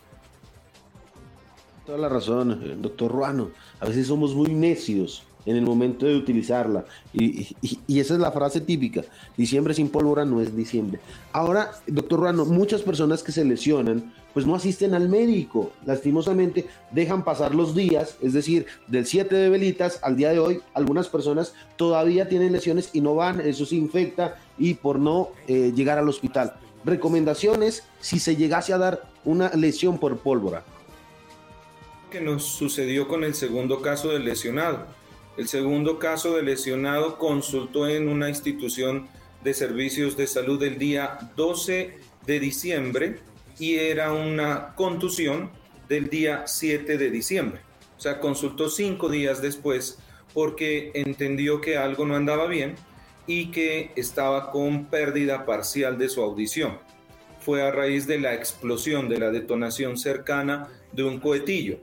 Toda la razón, doctor Ruano. A veces somos muy necios en el momento de utilizarla. Y, esa es la frase típica. Diciembre sin pólvora no es diciembre. Ahora, doctor Ruano, muchas personas que se lesionan pues no asisten al médico. Lastimosamente dejan pasar los días, es decir, del 7 de velitas al día de hoy, algunas personas todavía tienen lesiones y no van, eso se infecta y por no eh, llegar al hospital. Recomendaciones si se llegase a dar una lesión por pólvora. Que nos sucedió con el segundo caso del lesionado. El segundo caso de lesionado consultó en una institución de servicios de salud el día 12 de diciembre y era una contusión del día 7 de diciembre. O sea, consultó cinco días después porque entendió que algo no andaba bien y que estaba con pérdida parcial de su audición. Fue a raíz de la explosión, de la detonación cercana de un cohetillo.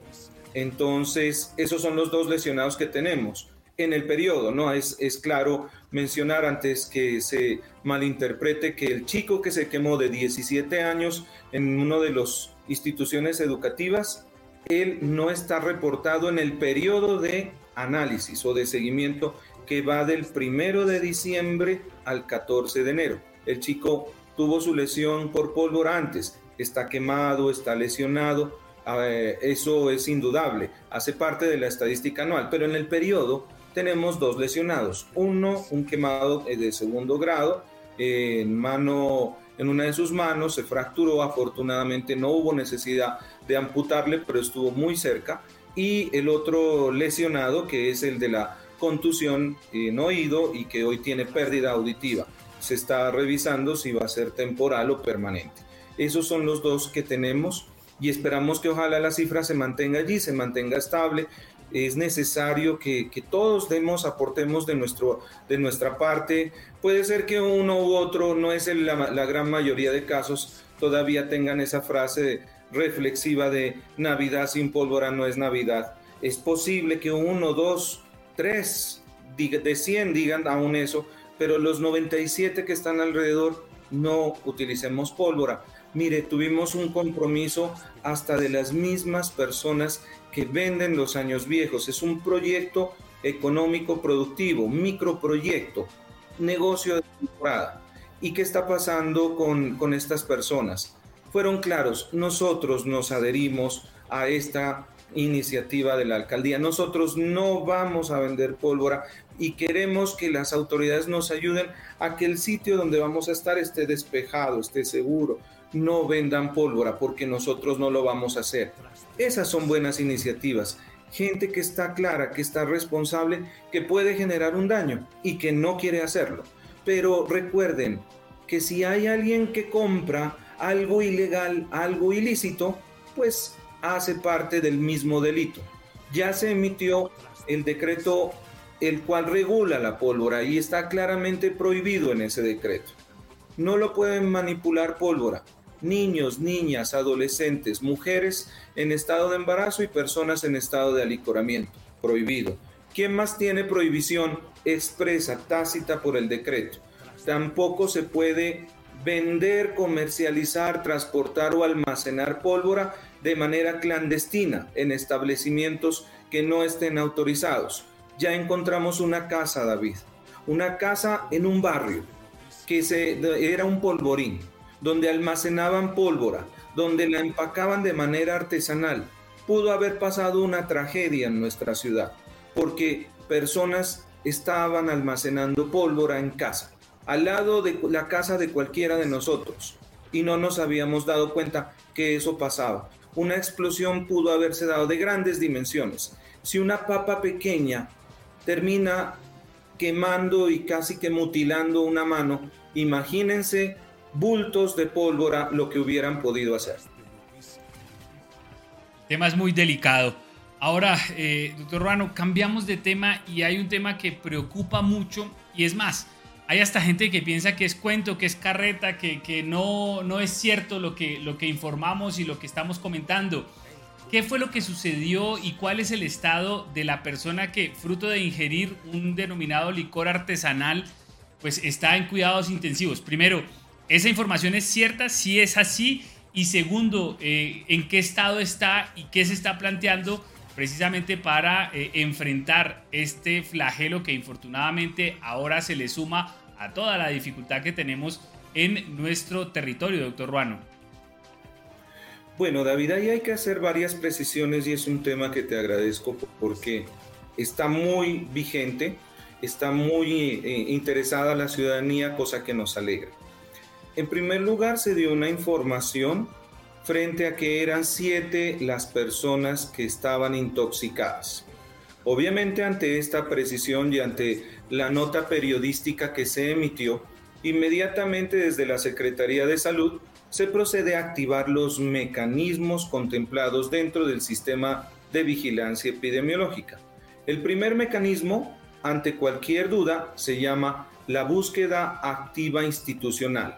Entonces, esos son los dos lesionados que tenemos en el periodo, ¿no? Es, es claro mencionar antes que se malinterprete que el chico que se quemó de 17 años en una de las instituciones educativas, él no está reportado en el periodo de análisis o de seguimiento que va del primero de diciembre al 14 de enero. El chico tuvo su lesión por pólvora antes, está quemado, está lesionado, eh, eso es indudable, hace parte de la estadística anual, pero en el periodo tenemos dos lesionados. Uno, un quemado eh, de segundo grado, en mano, en una de sus manos, se fracturó. Afortunadamente no hubo necesidad de amputarle, pero estuvo muy cerca. Y el otro lesionado, que es el de la contusión en oído y que hoy tiene pérdida auditiva. se está revisando si va a ser temporal o permanente. Esos son los dos que tenemos y esperamos que ojalá la cifra se mantenga allí, se mantenga estable. Es necesario que, todos demos, aportemos de, nuestro, de nuestra parte. Puede ser que uno u otro, no es la, la gran mayoría de casos, todavía tengan esa frase reflexiva de Navidad sin pólvora no es Navidad. Es posible que uno, dos, tres de 100 digan aún eso, pero los 97 que están alrededor no utilicemos pólvora. Mire, tuvimos un compromiso hasta de las mismas personas que venden los años viejos. Es un proyecto económico productivo, microproyecto, negocio de temporada. ¿Y qué está pasando con, con estas personas? Fueron claros, nosotros nos adherimos a esta iniciativa de la alcaldía. Nosotros no vamos a vender pólvora y queremos que las autoridades nos ayuden a que el sitio donde vamos a estar esté despejado, esté seguro. No vendan pólvora porque nosotros no lo vamos a hacer. Esas son buenas iniciativas. Gente que está clara, que está responsable, que puede generar un daño y que no quiere hacerlo. Pero recuerden que si hay alguien que compra algo ilegal, algo ilícito, pues hace parte del mismo delito. Ya se emitió el decreto el cual regula la pólvora y está claramente prohibido en ese decreto. No lo pueden manipular pólvora. Niños, niñas, adolescentes, mujeres en estado de embarazo y personas en estado de alicoramiento. Prohibido. ¿Quién más tiene prohibición expresa, tácita por el decreto? Tampoco se puede vender, comercializar, transportar o almacenar pólvora de manera clandestina en establecimientos que no estén autorizados ya encontramos una casa, David, una casa en un barrio que se, era un polvorín, donde almacenaban pólvora, donde la empacaban de manera artesanal. Pudo haber pasado una tragedia en nuestra ciudad, porque personas estaban almacenando pólvora en casa, al lado de la casa de cualquiera de nosotros, y no nos habíamos dado cuenta que eso pasaba. Una explosión pudo haberse dado de grandes dimensiones. Si una papa pequeña termina quemando y casi que mutilando una mano. Imagínense bultos de pólvora lo que hubieran podido hacer. Tema es muy delicado. Ahora, eh, doctor Ruano, cambiamos de tema y hay un tema que preocupa mucho y es más, hay hasta gente que piensa que es cuento, que es carreta, que, que no, no es cierto lo que, lo que informamos y lo que estamos comentando. ¿Qué fue lo que sucedió y cuál es el estado de la persona que, fruto de ingerir un denominado licor artesanal, pues está en cuidados intensivos? Primero, ¿esa información es cierta? Si es así. Y segundo, eh, ¿en qué estado está y qué se está planteando precisamente para eh, enfrentar este flagelo que infortunadamente ahora se le suma a toda la dificultad que tenemos en nuestro territorio, doctor Ruano? Bueno, David, ahí hay que hacer varias precisiones y es un tema que te agradezco porque está muy vigente, está muy eh, interesada la ciudadanía, cosa que nos alegra. En primer lugar, se dio una información frente a que eran siete las personas que estaban intoxicadas. Obviamente ante esta precisión y ante la nota periodística que se emitió, inmediatamente desde la Secretaría de Salud se procede a activar los mecanismos contemplados dentro del sistema de vigilancia epidemiológica. El primer mecanismo, ante cualquier duda, se llama la búsqueda activa institucional,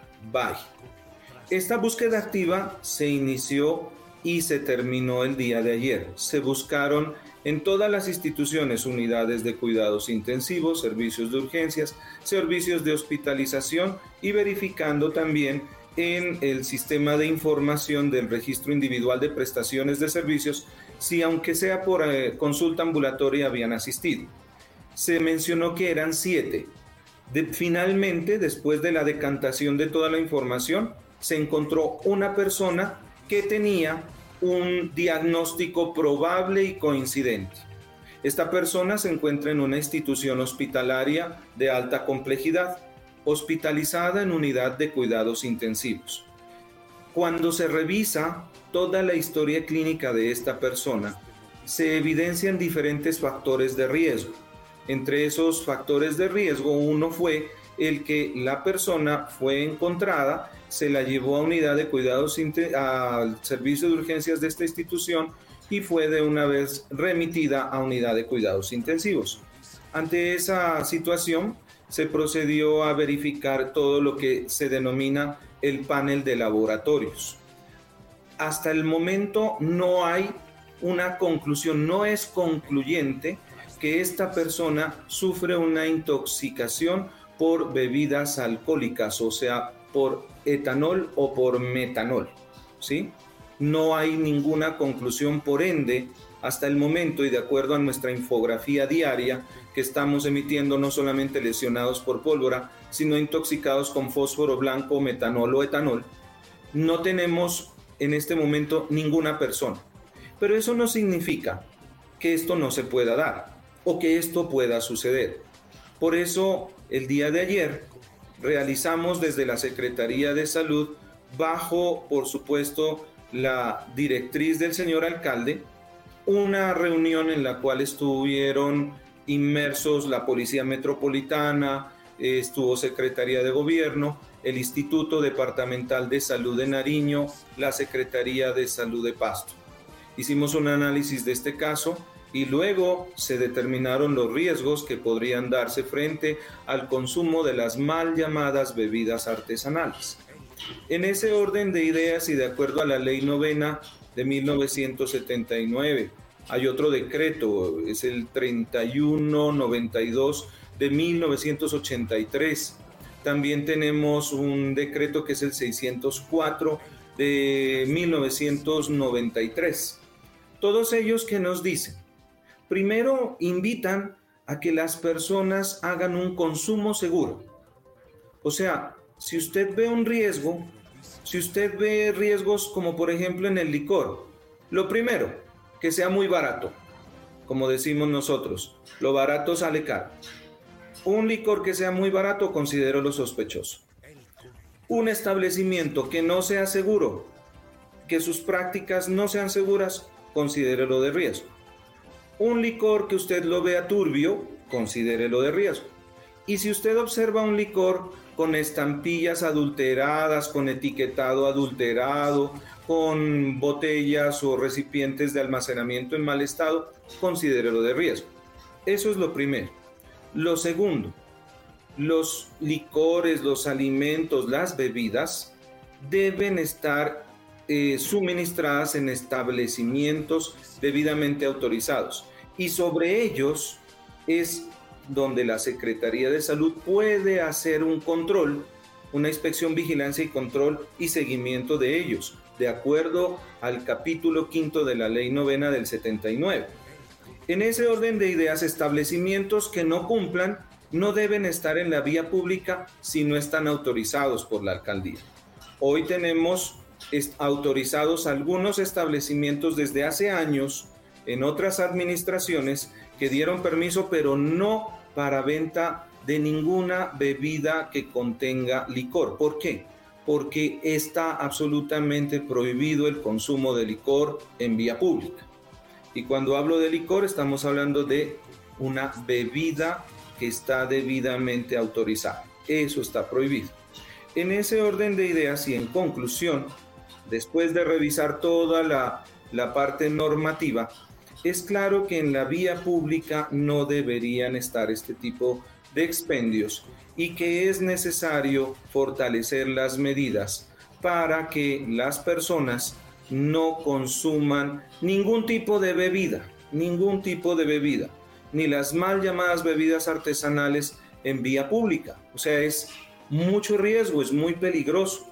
Esta búsqueda activa se inició y se terminó el día de ayer. Se buscaron en todas las instituciones unidades de cuidados intensivos, servicios de urgencias, servicios de hospitalización y verificando también en el sistema de información del registro individual de prestaciones de servicios si aunque sea por eh, consulta ambulatoria habían asistido. Se mencionó que eran siete. Finalmente, después de la decantación de toda la información, se encontró una persona que tenía un diagnóstico probable y coincidente. Esta persona se encuentra en una institución hospitalaria de alta complejidad hospitalizada en unidad de cuidados intensivos. Cuando se revisa toda la historia clínica de esta persona, se evidencian diferentes factores de riesgo. Entre esos factores de riesgo, uno fue el que la persona fue encontrada, se la llevó a unidad de cuidados al servicio de urgencias de esta institución y fue de una vez remitida a unidad de cuidados intensivos. Ante esa situación, se procedió a verificar todo lo que se denomina el panel de laboratorios. Hasta el momento no hay una conclusión, no es concluyente que esta persona sufre una intoxicación por bebidas alcohólicas, o sea, por etanol o por metanol, ¿sí? No hay ninguna conclusión, por ende, hasta el momento y de acuerdo a nuestra infografía diaria que estamos emitiendo no solamente lesionados por pólvora, sino intoxicados con fósforo blanco, metanol o etanol, no tenemos en este momento ninguna persona. Pero eso no significa que esto no se pueda dar o que esto pueda suceder. Por eso, el día de ayer realizamos desde la Secretaría de Salud, bajo, por supuesto, la directriz del señor alcalde, una reunión en la cual estuvieron inmersos la Policía Metropolitana, estuvo Secretaría de Gobierno, el Instituto Departamental de Salud de Nariño, la Secretaría de Salud de Pasto. Hicimos un análisis de este caso y luego se determinaron los riesgos que podrían darse frente al consumo de las mal llamadas bebidas artesanales. En ese orden de ideas y de acuerdo a la ley novena de 1979, hay otro decreto, es el 3192 de 1983. También tenemos un decreto que es el 604 de 1993. Todos ellos que nos dicen, primero invitan a que las personas hagan un consumo seguro. O sea, si usted ve un riesgo, si usted ve riesgos como por ejemplo en el licor, lo primero, que sea muy barato, como decimos nosotros, lo barato sale caro. Un licor que sea muy barato considero lo sospechoso. Un establecimiento que no sea seguro, que sus prácticas no sean seguras, considérelo de riesgo. Un licor que usted lo vea turbio, considérelo de riesgo. Y si usted observa un licor con estampillas adulteradas, con etiquetado adulterado, con botellas o recipientes de almacenamiento en mal estado, considérelo de riesgo. Eso es lo primero. Lo segundo, los licores, los alimentos, las bebidas deben estar eh, suministradas en establecimientos debidamente autorizados y sobre ellos es donde la Secretaría de Salud puede hacer un control, una inspección, vigilancia y control y seguimiento de ellos, de acuerdo al capítulo quinto de la Ley Novena del 79. En ese orden de ideas, establecimientos que no cumplan no deben estar en la vía pública si no están autorizados por la alcaldía. Hoy tenemos autorizados algunos establecimientos desde hace años en otras administraciones que dieron permiso, pero no para venta de ninguna bebida que contenga licor. ¿Por qué? Porque está absolutamente prohibido el consumo de licor en vía pública. Y cuando hablo de licor estamos hablando de una bebida que está debidamente autorizada. Eso está prohibido. En ese orden de ideas y en conclusión, después de revisar toda la, la parte normativa, es claro que en la vía pública no deberían estar este tipo de expendios y que es necesario fortalecer las medidas para que las personas no consuman ningún tipo de bebida, ningún tipo de bebida, ni las mal llamadas bebidas artesanales en vía pública. O sea, es mucho riesgo, es muy peligroso.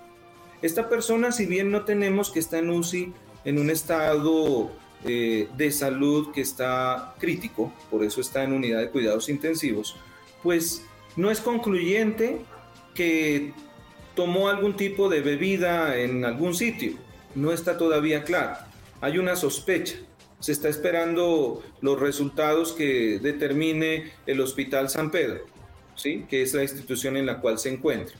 Esta persona, si bien no tenemos que está en UCI en un estado eh, de salud que está crítico, por eso está en unidad de cuidados intensivos, pues no es concluyente que tomó algún tipo de bebida en algún sitio. No está todavía claro. Hay una sospecha. Se está esperando los resultados que determine el Hospital San Pedro, ¿sí? que es la institución en la cual se encuentra.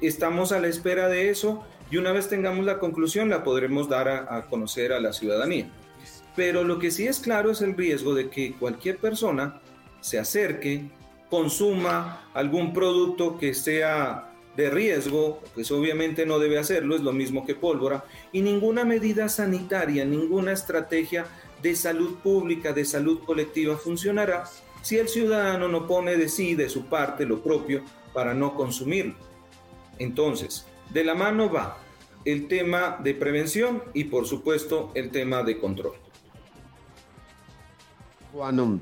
Estamos a la espera de eso y una vez tengamos la conclusión la podremos dar a conocer a la ciudadanía. Pero lo que sí es claro es el riesgo de que cualquier persona se acerque consuma algún producto que sea de riesgo, pues obviamente no debe hacerlo, es lo mismo que pólvora, y ninguna medida sanitaria, ninguna estrategia de salud pública, de salud colectiva funcionará si el ciudadano no pone de sí, de su parte, lo propio para no consumirlo. Entonces, de la mano va el tema de prevención y por supuesto el tema de control. Bueno,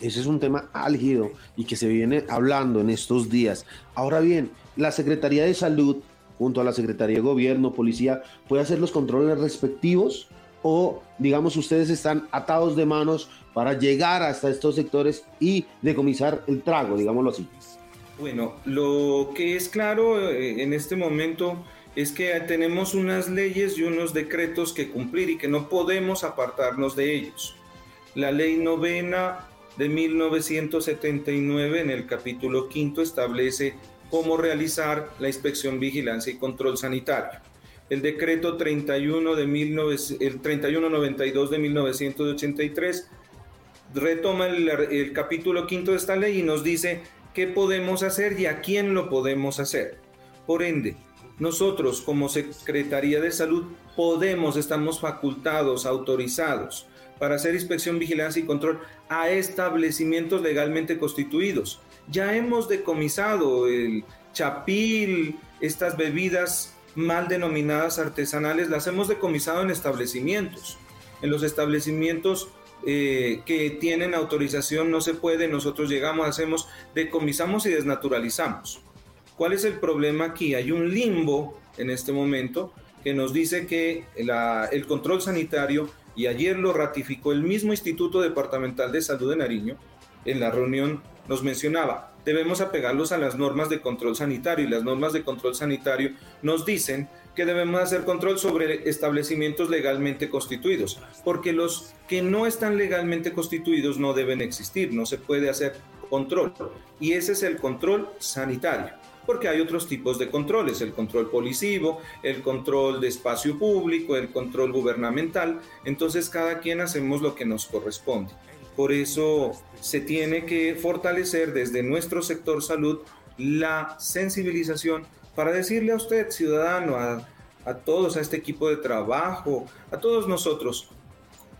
ese es un tema álgido y que se viene hablando en estos días. Ahora bien, la Secretaría de Salud, junto a la Secretaría de Gobierno, Policía, puede hacer los controles respectivos o, digamos, ustedes están atados de manos para llegar hasta estos sectores y decomisar el trago, digámoslo así. Bueno, lo que es claro eh, en este momento es que tenemos unas leyes y unos decretos que cumplir y que no podemos apartarnos de ellos. La ley novena de 1979 en el capítulo quinto establece cómo realizar la inspección, vigilancia y control sanitario. El decreto 31 de el 3192 de 1983 retoma el, el capítulo quinto de esta ley y nos dice qué podemos hacer y a quién lo podemos hacer. Por ende, nosotros como Secretaría de Salud podemos, estamos facultados, autorizados para hacer inspección, vigilancia y control a establecimientos legalmente constituidos. Ya hemos decomisado el chapil, estas bebidas mal denominadas artesanales, las hemos decomisado en establecimientos. En los establecimientos eh, que tienen autorización no se puede, nosotros llegamos, hacemos, decomisamos y desnaturalizamos. ¿Cuál es el problema aquí? Hay un limbo en este momento que nos dice que el control sanitario, y ayer lo ratificó el mismo Instituto Departamental de Salud de Nariño, en la reunión nos mencionaba, debemos apegarlos a las normas de control sanitario y las normas de control sanitario nos dicen que debemos hacer control sobre establecimientos legalmente constituidos, porque los que no están legalmente constituidos no deben existir, no se puede hacer control. Y ese es el control sanitario, porque hay otros tipos de controles, el control policivo, el control de espacio público, el control gubernamental, entonces cada quien hacemos lo que nos corresponde. Por eso se tiene que fortalecer desde nuestro sector salud la sensibilización para decirle a usted, ciudadano, a, todos, a este equipo de trabajo, a todos nosotros,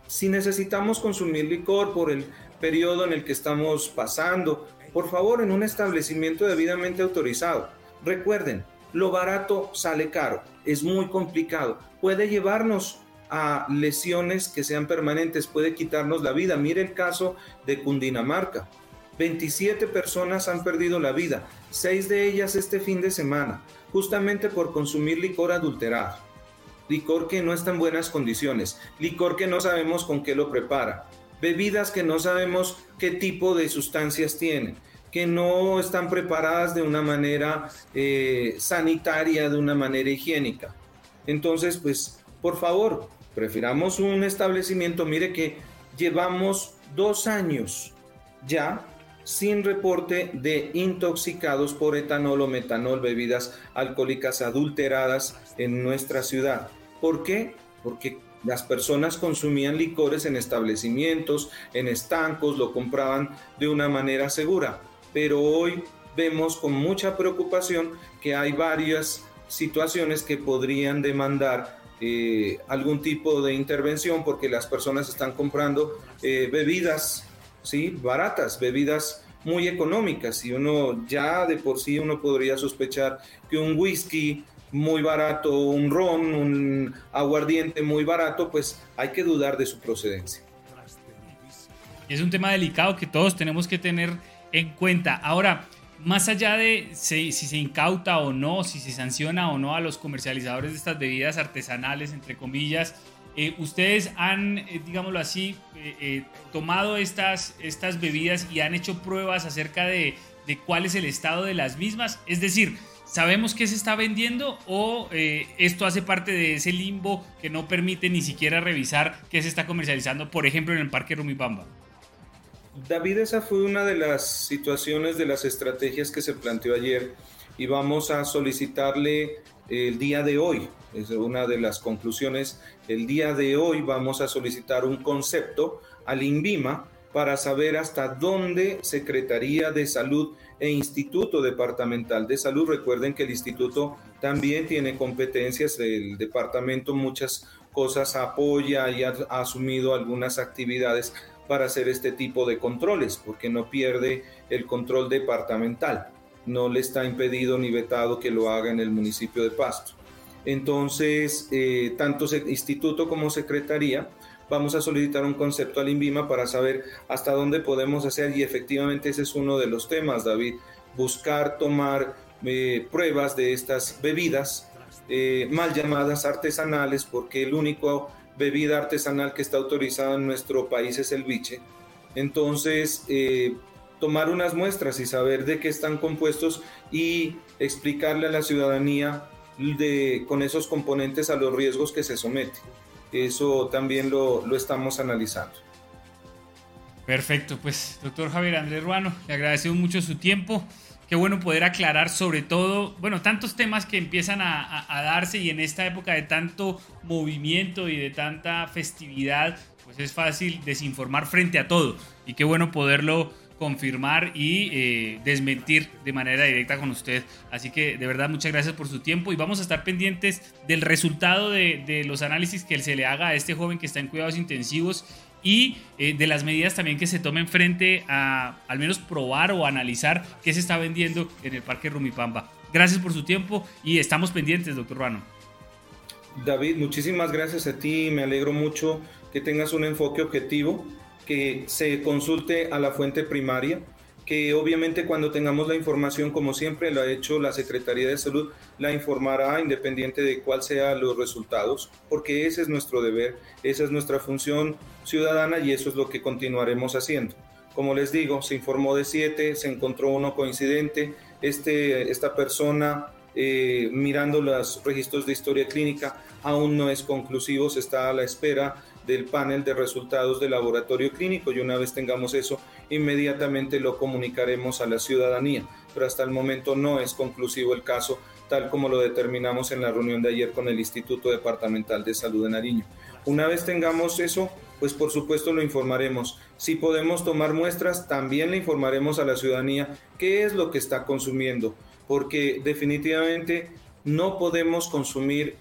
si necesitamos consumir licor por el periodo en el que estamos pasando, por favor, en un establecimiento debidamente autorizado. Recuerden, lo barato sale caro, es muy complicado, puede llevarnos a lesiones que sean permanentes, puede quitarnos la vida. Mire el caso de Cundinamarca. 27 personas han perdido la vida, seis de ellas este fin de semana, justamente por consumir licor adulterado. Licor que no está en buenas condiciones, licor que no sabemos con qué lo prepara, bebidas que no sabemos qué tipo de sustancias tienen, que no están preparadas de una manera eh, sanitaria, de una manera higiénica. Entonces, pues, por favor, prefiramos un establecimiento, mire que llevamos dos años ya sin reporte de intoxicados por etanol o metanol, bebidas alcohólicas adulteradas en nuestra ciudad. ¿Por qué? Porque las personas consumían licores en establecimientos, en estancos, lo compraban de una manera segura. Pero hoy vemos con mucha preocupación que hay varias situaciones que podrían demandar eh, algún tipo de intervención porque las personas están comprando eh, bebidas ¿sí? baratas, bebidas muy económicas y uno ya de por sí uno podría sospechar que un whisky muy barato, un ron, un aguardiente muy barato, pues hay que dudar de su procedencia. Es un tema delicado que todos tenemos que tener en cuenta. Ahora, más allá de si, se incauta o no, si se sanciona o no a los comercializadores de estas bebidas artesanales, entre comillas, eh, ustedes han, eh, digámoslo así, eh, tomado estas, estas bebidas y han hecho pruebas acerca de, de, cuál es el estado de las mismas. Es decir, ¿sabemos qué se está vendiendo o esto hace parte de ese limbo que no permite ni siquiera revisar qué se está comercializando, por ejemplo, en el Parque Rumipamba? David, esa fue una de las situaciones, de las estrategias que se planteó ayer y vamos a solicitarle el día de hoy, es una de las conclusiones, el día de hoy vamos a solicitar un concepto al INVIMA para saber hasta dónde Secretaría de Salud e Instituto Departamental de Salud, recuerden que el instituto también tiene competencias, el departamento muchas cosas apoya y ha, asumido algunas actividades para hacer este tipo de controles, porque no pierde el control departamental, no le está impedido ni vetado que lo haga en el municipio de Pasto. Entonces, eh, tanto instituto como secretaría vamos a solicitar un concepto al INVIMA para saber hasta dónde podemos hacer y efectivamente ese es uno de los temas, David, buscar tomar eh, pruebas de estas bebidas eh, mal llamadas artesanales porque el único bebida artesanal que está autorizada en nuestro país es el biche. Entonces, eh, tomar unas muestras y saber de qué están compuestos y explicarle a la ciudadanía con esos componentes a los riesgos que se somete. Eso también lo, lo estamos analizando. Perfecto, pues doctor Javier Andrés Ruano, le agradecemos mucho su tiempo. Qué bueno poder aclarar sobre todo, bueno, tantos temas que empiezan a, darse y en esta época de tanto movimiento y de tanta festividad, pues es fácil desinformar frente a todo. Y qué bueno poderlo confirmar y eh, desmentir de manera directa con usted. Así que de verdad muchas gracias por su tiempo y vamos a estar pendientes del resultado de, los análisis que se le haga a este joven que está en cuidados intensivos y eh, de las medidas también que se tomen frente a al menos probar o analizar qué se está vendiendo en el Parque Rumipamba. Gracias por su tiempo y estamos pendientes, doctor Ruano. David, muchísimas gracias a ti, me alegro mucho que tengas un enfoque objetivo que se consulte a la fuente primaria, que obviamente cuando tengamos la información, como siempre lo ha hecho la Secretaría de Salud, la informará independiente de cuál sean los resultados, porque ese es nuestro deber, esa es nuestra función ciudadana y eso es lo que continuaremos haciendo. Como les digo, se informó de siete, se encontró uno coincidente, este, esta persona eh, mirando los registros de historia clínica aún no es conclusivo, se está a la espera del panel de resultados del laboratorio clínico y una vez tengamos eso, inmediatamente lo comunicaremos a la ciudadanía. Pero hasta el momento no es conclusivo el caso, tal como lo determinamos en la reunión de ayer con el Instituto Departamental de Salud de Nariño. Una vez tengamos eso, pues por supuesto lo informaremos. Si podemos tomar muestras, también le informaremos a la ciudadanía qué es lo que está consumiendo, porque definitivamente no podemos consumir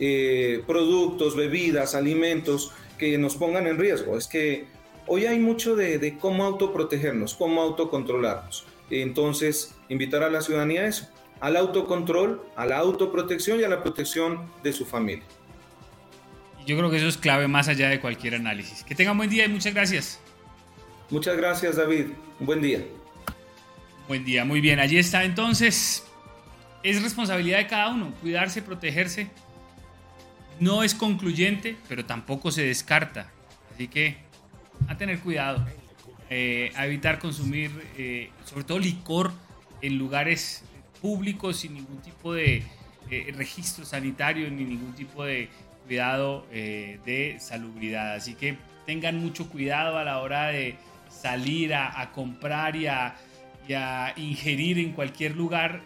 eh, productos, bebidas, alimentos que nos pongan en riesgo. Es que hoy hay mucho de, cómo autoprotegernos, cómo autocontrolarnos. Entonces, invitar a la ciudadanía a eso, al autocontrol, a la autoprotección y a la protección de su familia. Yo creo que eso es clave más allá de cualquier análisis. Que tengan buen día y muchas gracias. Muchas gracias, David. Un buen día. Buen día, muy bien. Allí está entonces. Es responsabilidad de cada uno cuidarse, protegerse no es concluyente, pero tampoco se descarta. Así que a tener cuidado, eh, a evitar consumir, eh, sobre todo licor, en lugares públicos sin ningún tipo de eh, registro sanitario ni ningún tipo de cuidado de salubridad. Así que tengan mucho cuidado a la hora de salir a, comprar y a, y a, ingerir en cualquier lugar.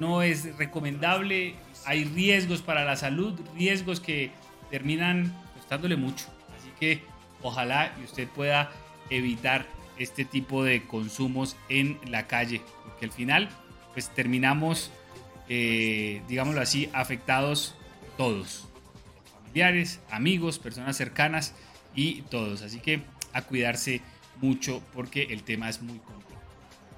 no es recomendable hay riesgos para la salud, riesgos que terminan costándole mucho. Así que ojalá y usted pueda evitar este tipo de consumos en la calle, porque al final pues terminamos, eh, digámoslo así, afectados todos, familiares, amigos, personas cercanas y todos. Así que a cuidarse mucho porque el tema es muy complejo.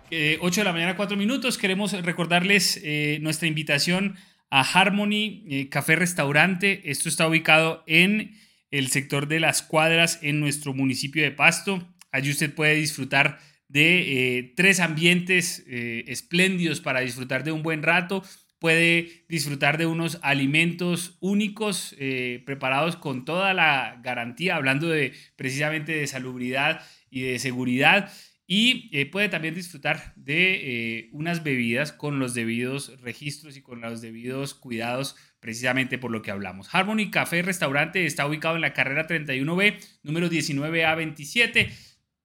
8 eh, de la mañana, 4 minutos. Queremos recordarles eh, nuestra invitación Harmony eh, Café Restaurante. Esto está ubicado en el sector de las cuadras en nuestro municipio de Pasto. Allí usted puede disfrutar de eh, tres ambientes eh, espléndidos para disfrutar de un buen rato. Puede disfrutar de unos alimentos únicos preparados con toda la garantía, hablando de precisamente de salubridad y de seguridad. Y eh, puede también disfrutar de eh, unas bebidas con los debidos registros y con los debidos cuidados, precisamente por lo que hablamos. Harmony Café Restaurante está ubicado en la carrera 31B, número 19A27.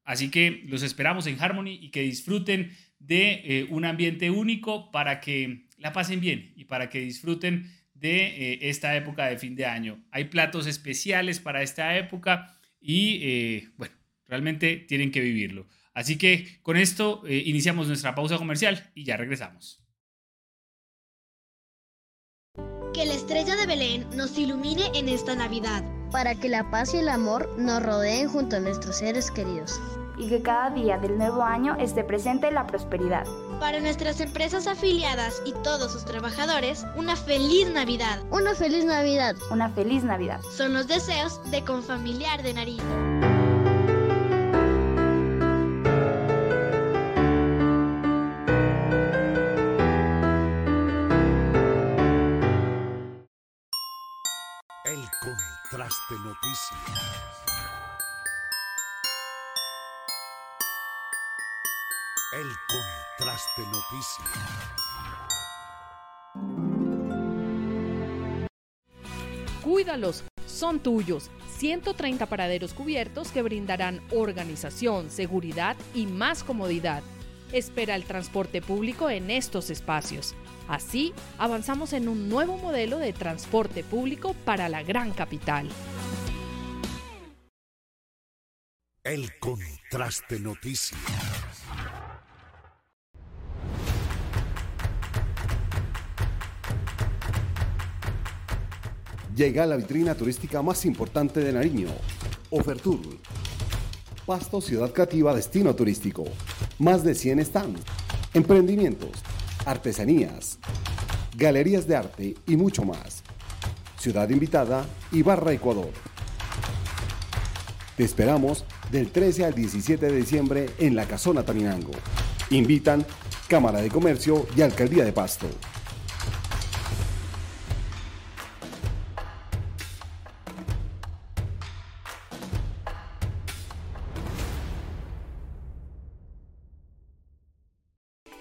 Así que los esperamos en Harmony y que disfruten de eh, un ambiente único para que la pasen bien y para que disfruten de esta época de fin de año. Hay platos especiales para esta época y, bueno, Realmente tienen que vivirlo. Así que con esto eh, iniciamos nuestra pausa comercial y ya regresamos. Que la estrella de Belén nos ilumine en esta Navidad. Para que la paz y el amor nos rodeen junto a nuestros seres queridos. Y que cada día del nuevo año esté presente la prosperidad. Para nuestras empresas afiliadas y todos sus trabajadores, una feliz Navidad. Una feliz Navidad. Una feliz Navidad. Son los deseos de Confamiliar de Nariño. El contraste noticias. Cuídalos, son tuyos. 130 paraderos cubiertos que brindarán organización, seguridad y más comodidad. Espera el transporte público en estos espacios. Así, avanzamos en un nuevo modelo de transporte público para la gran capital. El contraste noticias. Llega la vitrina turística más importante de Nariño, Ofertur. Pasto Ciudad Creativa Destino Turístico. Más de 100 stands, emprendimientos, artesanías, galerías de arte y mucho más. Ciudad invitada, Ibarra, Ecuador. Te esperamos del 13 al 17 de diciembre en la Casona Taminango. Invitan Cámara de Comercio y Alcaldía de Pasto.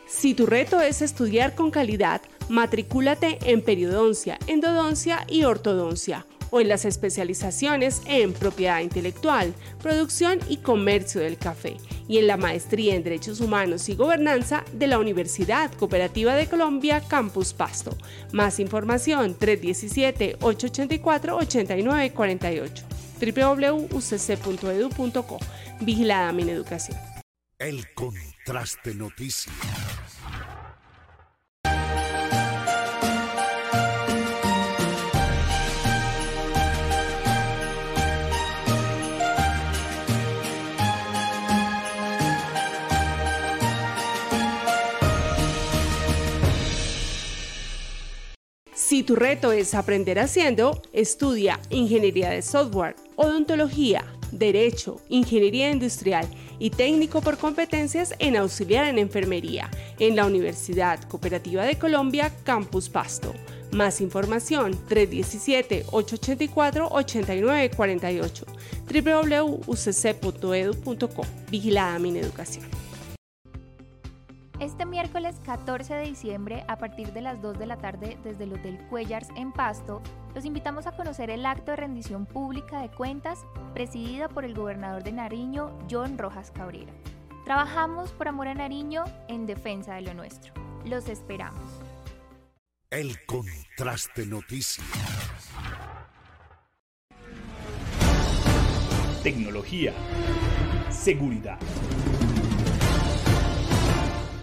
Si tu reto es estudiar con calidad, matricúlate en periodoncia, endodoncia y ortodoncia o en las especializaciones en propiedad intelectual, producción y comercio del café y en la maestría en Derechos Humanos y Gobernanza de la Universidad Cooperativa de Colombia Campus Pasto. Más información 317-884-8948 www.ucc.edu.co Vigilada Mineducación. El contraste noticias. Si tu reto es aprender haciendo, estudia ingeniería de software, odontología, derecho, ingeniería industrial y técnico por competencias en auxiliar en enfermería en la Universidad Cooperativa de Colombia Campus Pasto. Más información 317-884-8948 www.ucc.edu.co Vigilada Mineducación. Este miércoles 14 de diciembre, a partir de las 2 de la tarde, desde el Hotel Cuellars en Pasto, los invitamos a conocer el acto de rendición pública de cuentas presidida por el gobernador de Nariño, John Rojas Cabrera. Trabajamos por amor a Nariño en defensa de lo nuestro. Los esperamos. El contraste noticias. Tecnología. Seguridad.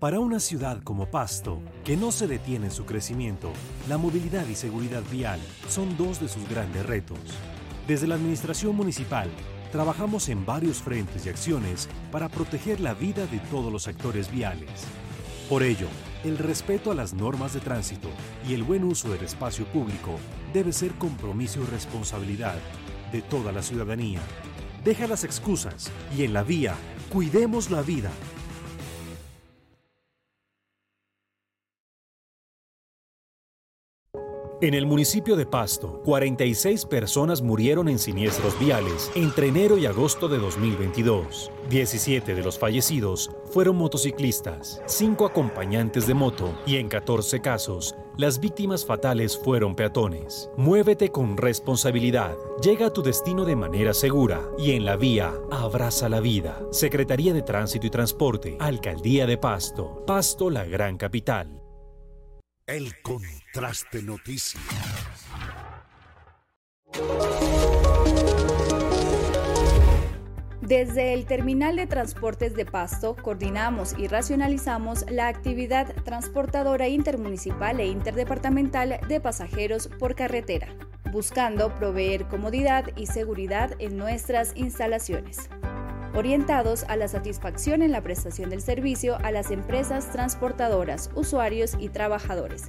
Para una ciudad como Pasto, que no se detiene en su crecimiento, la movilidad y seguridad vial son dos de sus grandes retos. Desde la Administración Municipal, trabajamos en varios frentes y acciones para proteger la vida de todos los sectores viales. Por ello, el respeto a las normas de tránsito y el buen uso del espacio público debe ser compromiso y responsabilidad de toda la ciudadanía. Deja las excusas y en la vía, cuidemos la vida. En el municipio de Pasto, 46 personas murieron en siniestros viales entre enero y agosto de 2022. 17 de los fallecidos fueron motociclistas, 5 acompañantes de moto y en 14 casos, las víctimas fatales fueron peatones. Muévete con responsabilidad, llega a tu destino de manera segura y en la vía abraza la vida. Secretaría de Tránsito y Transporte, Alcaldía de Pasto, Pasto la gran capital. El contraste noticias. Desde el Terminal de Transportes de Pasto coordinamos y racionalizamos la actividad transportadora intermunicipal e interdepartamental de pasajeros por carretera, buscando proveer comodidad y seguridad en nuestras instalaciones orientados a la satisfacción en la prestación del servicio a las empresas transportadoras, usuarios y trabajadores.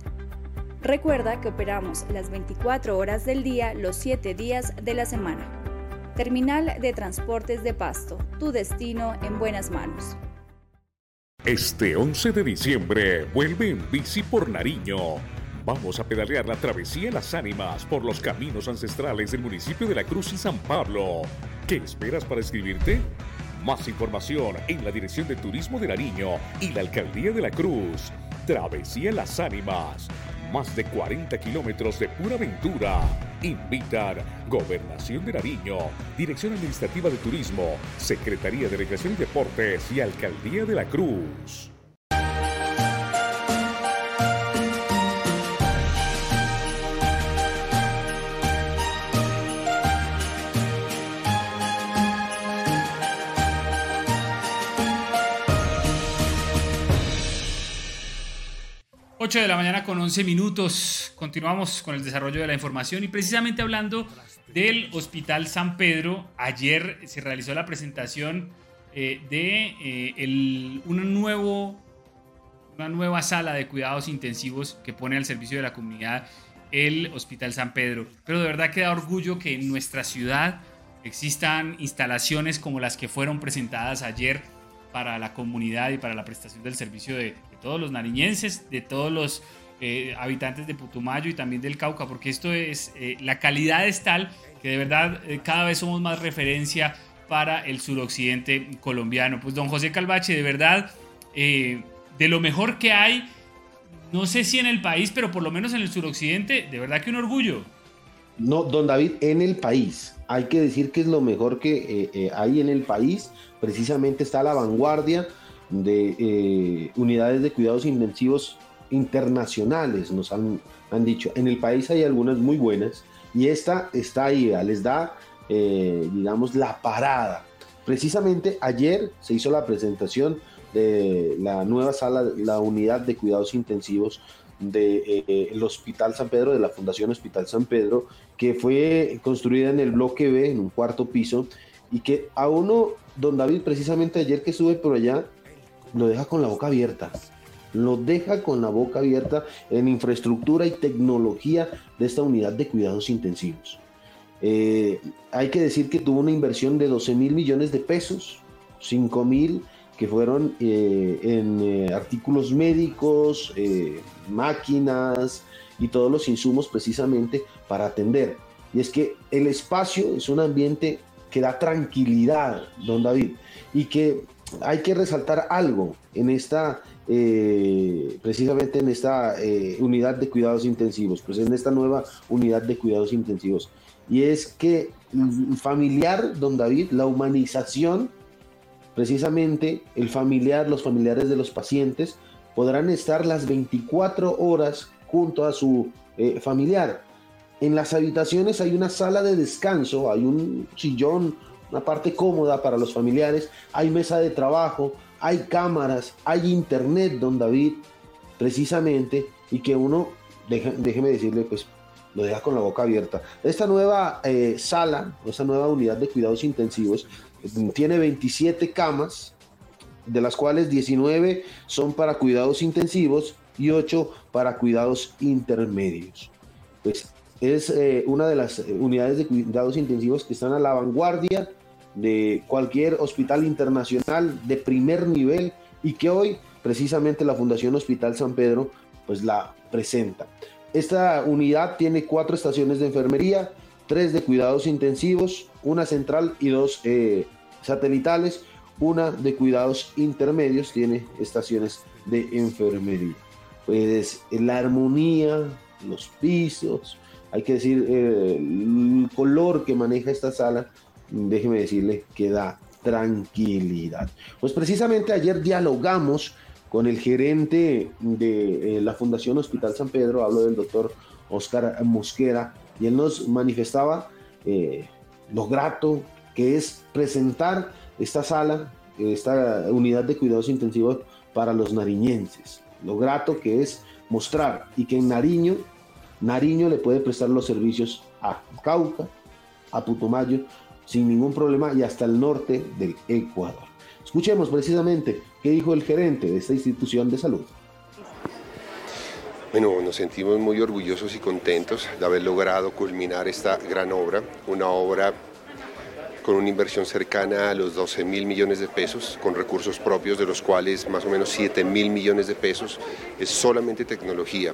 Recuerda que operamos las 24 horas del día, los 7 días de la semana. Terminal de Transportes de Pasto, tu destino en buenas manos. Este 11 de diciembre vuelve en bici por Nariño. Vamos a pedalear la travesía Las Ánimas por los caminos ancestrales del municipio de La Cruz y San Pablo. ¿Qué esperas para escribirte? Más información en la Dirección de Turismo de Nariño y la Alcaldía de la Cruz. Travesía Las Ánimas. Más de 40 kilómetros de pura aventura. Invitar Gobernación de Nariño, Dirección Administrativa de Turismo, Secretaría de Recreación y Deportes y Alcaldía de la Cruz. 8 de la mañana con 11 minutos. Continuamos con el desarrollo de la información y precisamente hablando del Hospital San Pedro, ayer se realizó la presentación eh, de eh, una, nuevo, una nueva sala de cuidados intensivos que pone al servicio de la comunidad el Hospital San Pedro. Pero de verdad que da orgullo que en nuestra ciudad existan instalaciones como las que fueron presentadas ayer para la comunidad y para la prestación del servicio de, todos los nariñenses, de todos los eh, habitantes de Putumayo y también del Cauca, porque esto es, eh, la calidad es tal que de verdad eh, cada vez somos más referencia para el suroccidente colombiano. Pues don José Calvache, de verdad, de lo mejor que hay, no sé si en el país, pero por lo menos en el suroccidente, de verdad que un orgullo. No, don David, en el país. Hay que decir que es lo mejor que hay en el país. Precisamente está la vanguardia de eh, unidades de cuidados intensivos internacionales, nos han, han, dicho. En el país hay algunas muy buenas y esta está ahí, les da, eh, digamos, la parada. Precisamente ayer se hizo la presentación de la nueva sala, la unidad de cuidados intensivos del de, eh, Hospital San Pedro, de la Fundación Hospital San Pedro, que fue construida en el bloque B, en un cuarto piso, y que a uno, don David, precisamente ayer que estuve por allá, lo deja con la boca abierta. Lo deja con la boca abierta en infraestructura y tecnología de esta unidad de cuidados intensivos. Eh, hay que decir que tuvo una inversión de 12 mil millones de pesos, 5 mil que fueron eh, en eh, artículos médicos, máquinas y todos los insumos precisamente para atender. Y es que el espacio es un ambiente que da tranquilidad, don David, y que hay que resaltar algo en esta, eh, precisamente en esta eh, unidad de cuidados intensivos, pues en esta nueva unidad de cuidados intensivos. Y es que el familiar, don David, la humanización, precisamente el familiar, los familiares de los pacientes, podrán estar las 24 horas junto a su eh, familiar. En las habitaciones hay una sala de descanso, hay un sillón una parte cómoda para los familiares, hay mesa de trabajo, hay cámaras, hay internet, don David, precisamente, y que uno, déjeme decirle, pues lo deja con la boca abierta. Esta nueva eh, sala, esta nueva unidad de cuidados intensivos, tiene 27 camas, de las cuales 19 son para cuidados intensivos y 8 para cuidados intermedios. Pues es eh, una de las unidades de cuidados intensivos que están a la vanguardia de cualquier hospital internacional de primer nivel y que hoy precisamente la Fundación Hospital San Pedro pues la presenta. Esta unidad tiene cuatro estaciones de enfermería, tres de cuidados intensivos, una central y dos eh, satelitales, una de cuidados intermedios, tiene estaciones de enfermería. Pues la armonía, los pisos, hay que decir, eh, el color que maneja esta sala, déjeme decirle que da tranquilidad. Pues precisamente ayer dialogamos con el gerente de eh, la Fundación Hospital San Pedro, hablo del doctor Oscar Mosquera, y él nos manifestaba eh, lo grato que es presentar esta sala, esta unidad de cuidados intensivos para los nariñenses. Lo grato que es mostrar y que en Nariño, Nariño le puede prestar los servicios a Cauca, a Putumayo, sin ningún problema y hasta el norte del Ecuador. Escuchemos precisamente qué dijo el gerente de esta institución de salud. Bueno, nos sentimos muy orgullosos y contentos de haber logrado culminar esta gran obra, una obra con una inversión cercana a los 12 mil millones de pesos, con recursos propios, de los cuales más o menos 7 mil millones de pesos es solamente tecnología.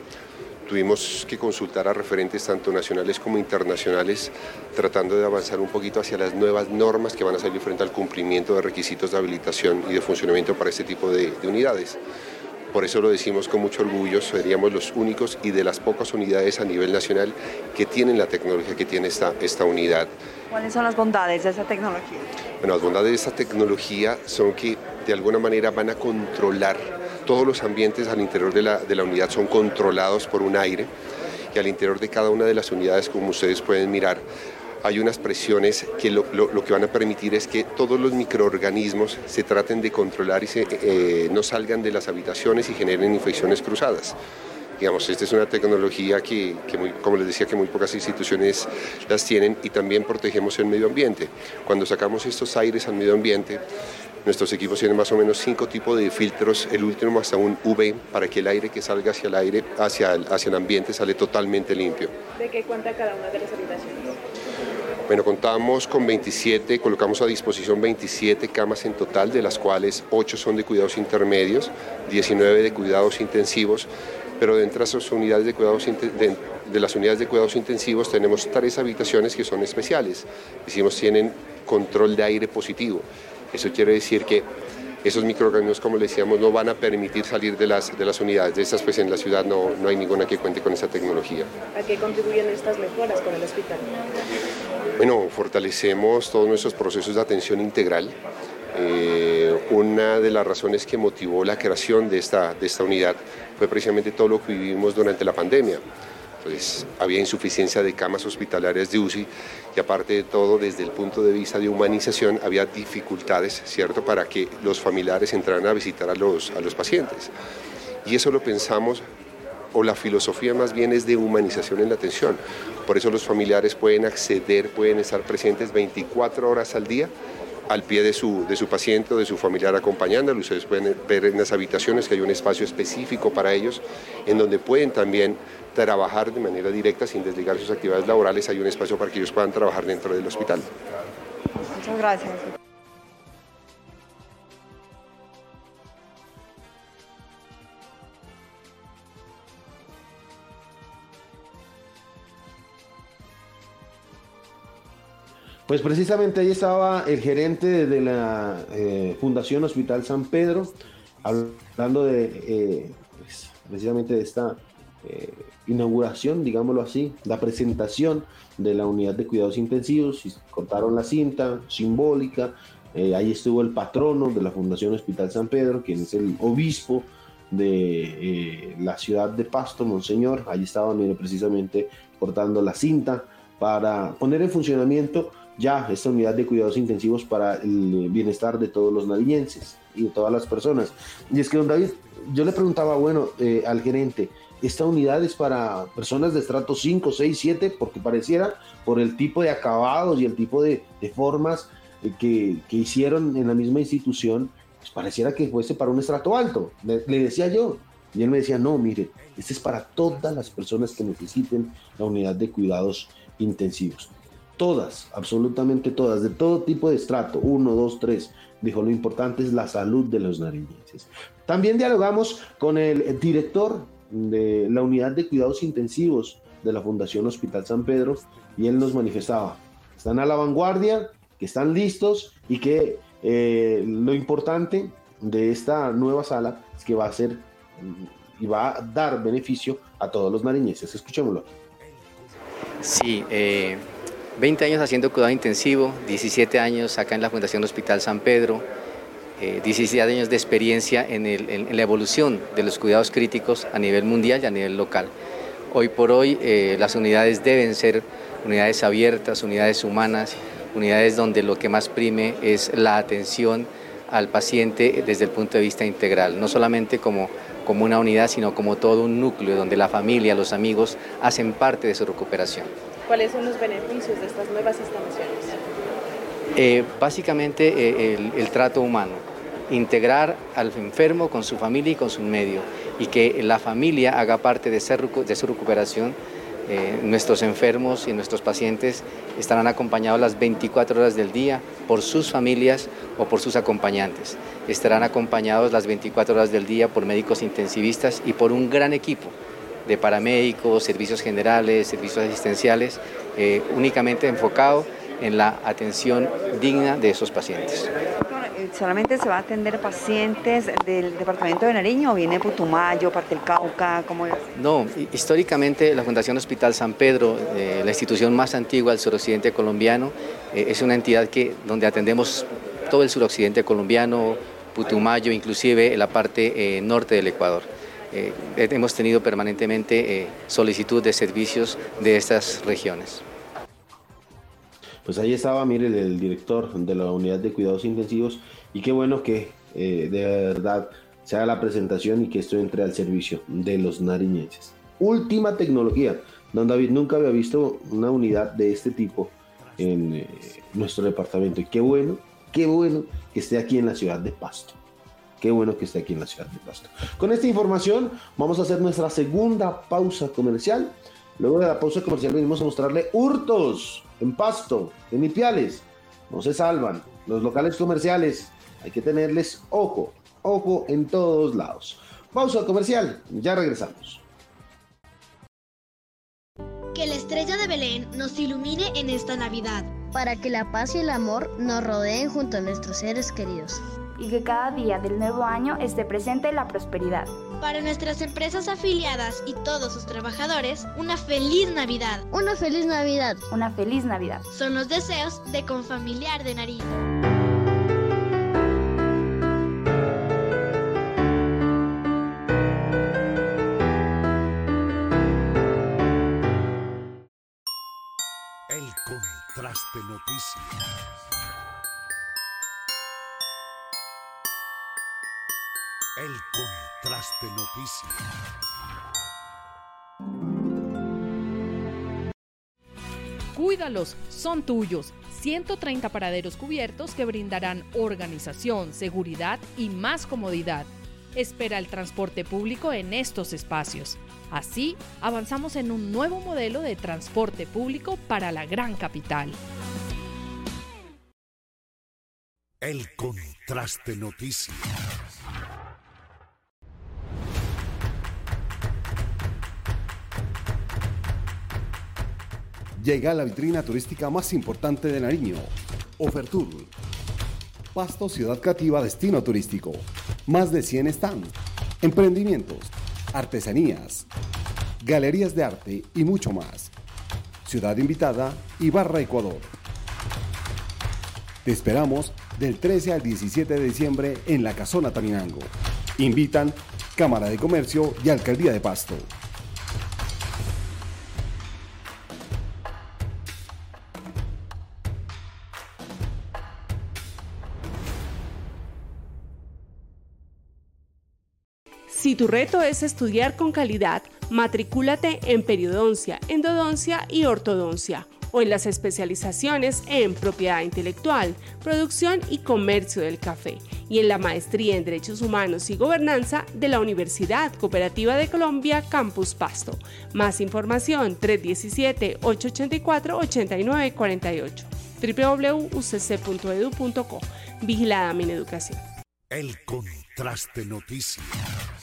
Tuvimos que consultar a referentes tanto nacionales como internacionales, tratando de avanzar un poquito hacia las nuevas normas que van a salir frente al cumplimiento de requisitos de habilitación y de funcionamiento para este tipo de, de unidades. Por eso lo decimos con mucho orgullo, seríamos los únicos y de las pocas unidades a nivel nacional que tienen la tecnología que tiene esta, esta unidad. ¿Cuáles son las bondades de esa tecnología? Bueno, las bondades de esta tecnología son que de alguna manera van a controlar todos los ambientes al interior de la, de la unidad, son controlados por un aire y al interior de cada una de las unidades, como ustedes pueden mirar, hay unas presiones que lo, que van a permitir es que todos los microorganismos se traten de controlar y eh, no salgan de las habitaciones y generen infecciones cruzadas. Digamos, esta es una tecnología que, como les decía, que muy pocas instituciones las tienen y también protegemos el medio ambiente. Cuando sacamos estos aires al medio ambiente, nuestros equipos tienen más o menos cinco tipos de filtros, el último hasta un UV, para que el aire que salga hacia el aire, hacia el, hacia el ambiente, sale totalmente limpio. ¿De qué cuenta cada una de las habitaciones? Bueno, contamos con 27, colocamos a disposición 27 camas en total, de las cuales 8 son de cuidados intermedios, 19 de cuidados intensivos, pero dentro de de las unidades de cuidados intensivos tenemos tres habitaciones que son especiales. Decimos tienen control de aire positivo. Eso quiere decir que esos microorganismos, como le decíamos, no van a permitir salir de las, de las unidades. De estas, pues en la ciudad no, no hay ninguna que cuente con esa tecnología. ¿A qué contribuyen estas mejoras con el hospital? Bueno, fortalecemos todos nuestros procesos de atención integral. Eh, una de las razones que motivó la creación de esta, de esta unidad fue precisamente todo lo que vivimos durante la pandemia. Pues, había insuficiencia de camas hospitalarias de UCI y aparte de todo, desde el punto de vista de humanización, había dificultades, ¿cierto?, para que los familiares entraran a visitar a los, a los pacientes. Y eso lo pensamos o la filosofía más bien es de humanización en la atención. Por eso los familiares pueden acceder, pueden estar presentes 24 horas al día al pie de su, de su paciente o de su familiar acompañándolo. Ustedes pueden ver en las habitaciones que hay un espacio específico para ellos, en donde pueden también trabajar de manera directa sin desligar sus actividades laborales. Hay un espacio para que ellos puedan trabajar dentro del hospital. Muchas gracias. Pues precisamente ahí estaba el gerente de la eh, Fundación Hospital San Pedro, hablando de eh, pues, precisamente de esta eh, inauguración, digámoslo así, la presentación de la unidad de cuidados intensivos, cortaron la cinta simbólica, ahí estuvo el patrono de la Fundación Hospital San Pedro, quien es el obispo de la ciudad de Pasto, Monseñor, ahí estaba, mire, precisamente cortando la cinta para poner en funcionamiento ya esta unidad de cuidados intensivos para el bienestar de todos los nariñenses y de todas las personas. Y es que, don David, yo le preguntaba, bueno, eh, al gerente, ¿esta unidad es para personas de estrato 5, 6, 7? Porque pareciera, por el tipo de acabados y el tipo de, formas eh, que, que, hicieron en la misma institución, pues pareciera que fuese para un estrato alto. Le, le decía yo. Y él me decía, no, mire, este es para todas las personas que necesiten la unidad de cuidados intensivos todas, absolutamente todas, de todo tipo de estrato, uno, dos, tres. Dijo, lo importante es la salud de los nariñenses. También dialogamos con el director de la unidad de cuidados intensivos de la Fundación Hospital San Pedro y él nos manifestaba, están a la vanguardia, que están listos y que eh, lo importante de esta nueva sala es que va a ser y va a dar beneficio a todos los nariñeses. Escuchémoslo. Sí, 20 años haciendo cuidado intensivo, 17 años acá en la Fundación Hospital San Pedro, 17 años de experiencia en, en, la evolución de los cuidados críticos a nivel mundial y a nivel local. Hoy por hoy eh, las unidades deben ser unidades abiertas, unidades humanas, unidades donde lo que más prime es la atención al paciente desde el punto de vista integral, no solamente como, como una unidad, sino como todo un núcleo donde la familia, los amigos hacen parte de su recuperación. ¿Cuáles son los beneficios de estas nuevas instalaciones? Eh, básicamente eh, el, trato humano, integrar al enfermo con su familia y con su medio y que la familia haga parte de, de su recuperación. Eh, nuestros enfermos y nuestros pacientes estarán acompañados las 24 horas del día por sus familias o por sus acompañantes. Estarán acompañados las 24 horas del día por médicos intensivistas y por un gran equipo de paramédicos, servicios generales, servicios asistenciales, eh, únicamente enfocado en la atención digna de esos pacientes. ¿Solamente se va a atender pacientes del departamento de Nariño o viene Putumayo, parte del Cauca? ¿cómo No, históricamente la Fundación Hospital San Pedro, eh, la institución más antigua del suroccidente colombiano, eh, es una entidad que, donde atendemos todo el suroccidente colombiano, Putumayo, inclusive la parte eh, norte del Ecuador. Hemos tenido permanentemente solicitud de servicios de estas regiones. Pues ahí estaba, mire, el director de la unidad de cuidados intensivos y qué bueno que eh, de verdad se haga la presentación y que esto entre al servicio de los nariñenses. Última tecnología. Don David nunca había visto una unidad de este tipo en eh, nuestro departamento y qué bueno, qué bueno que esté aquí en la ciudad de Pasto. Qué bueno que esté aquí en la ciudad de Pasto. Con esta información vamos a hacer nuestra segunda pausa comercial. Luego de la pausa comercial venimos a mostrarle hurtos en Pasto, en Ipiales. No se salvan. Los locales comerciales hay que tenerles ojo, ojo en todos lados. Pausa comercial, ya regresamos. Que la estrella de Belén nos ilumine en esta Navidad. Para que la paz y el amor nos rodeen junto a nuestros seres queridos. Y que cada día del nuevo año esté presente la prosperidad. Para nuestras empresas afiliadas y todos sus trabajadores, una feliz Navidad. Una feliz Navidad. Una feliz Navidad. Son los deseos de Confamiliar de Nariño. El contraste noticias. El contraste noticias. Cuídalos, son tuyos. 130 paraderos cubiertos que brindarán organización, seguridad y más comodidad. Espera el transporte público en estos espacios. Así, avanzamos en un nuevo modelo de transporte público para la gran capital. El contraste noticias. Llega la vitrina turística más importante de Nariño, Ofertur. Pasto Ciudad Cativa Destino Turístico. Más de 100 stands, emprendimientos, artesanías, galerías de arte y mucho más. Ciudad invitada, Ibarra, Ecuador. Te esperamos del 13 al 17 de diciembre en la Casona Taminango. Invitan Cámara de Comercio y Alcaldía de Pasto. Si tu reto es estudiar con calidad, matricúlate en periodoncia, endodoncia y ortodoncia o en las especializaciones en propiedad intelectual, producción y comercio del café y en la maestría en Derechos Humanos y Gobernanza de la Universidad Cooperativa de Colombia Campus Pasto. Más información 317-884-8948 www.ucc.edu.co Vigilada Mineducación. El contraste noticias.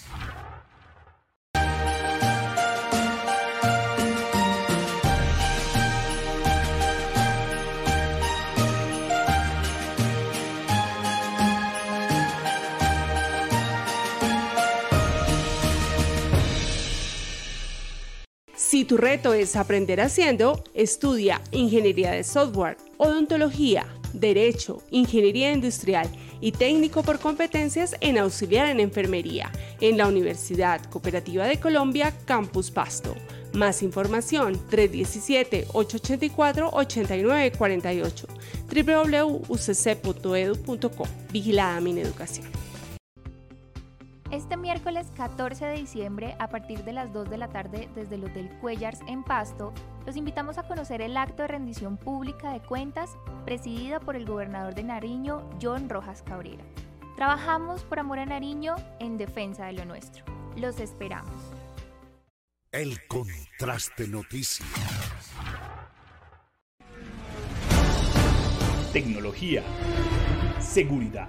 Si tu reto es aprender haciendo, estudia ingeniería de software, odontología, derecho, ingeniería industrial y técnico por competencias en auxiliar en enfermería en la Universidad Cooperativa de Colombia, Campus Pasto. Más información 317-884-8948 www.ucc.edu.co Vigilada Mineducación. Este miércoles 14 de diciembre, a partir de las 2 de la tarde desde el Hotel Cuellars en Pasto, los invitamos a conocer el acto de rendición pública de cuentas presidida por el gobernador de Nariño, John Rojas Cabrera. Trabajamos por amor a Nariño en defensa de lo nuestro. Los esperamos. El contraste noticias. Tecnología. Seguridad.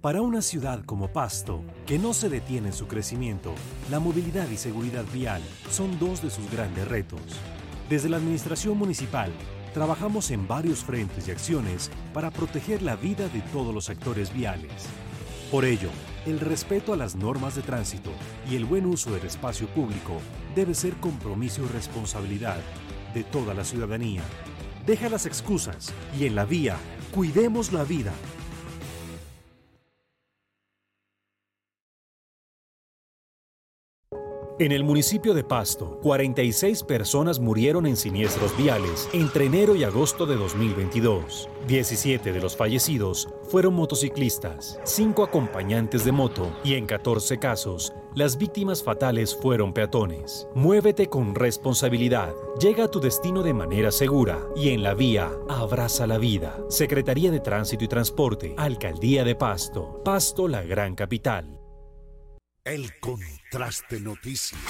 Para una ciudad como Pasto, que no se detiene en su crecimiento, la movilidad y seguridad vial son dos de sus grandes retos. Desde la Administración Municipal, trabajamos en varios frentes y acciones para proteger la vida de todos los actores viales. Por ello, el respeto a las normas de tránsito y el buen uso del espacio público debe ser compromiso y responsabilidad de toda la ciudadanía. Deja las excusas y en la vía, cuidemos la vida. En el municipio de Pasto, 46 personas murieron en siniestros viales entre enero y agosto de 2022. 17 de los fallecidos fueron motociclistas, 5 acompañantes de moto y en 14 casos, las víctimas fatales fueron peatones. Muévete con responsabilidad, llega a tu destino de manera segura y en la vía, abraza la vida. Secretaría de Tránsito y Transporte, Alcaldía de Pasto, Pasto la gran capital. El contraste noticias.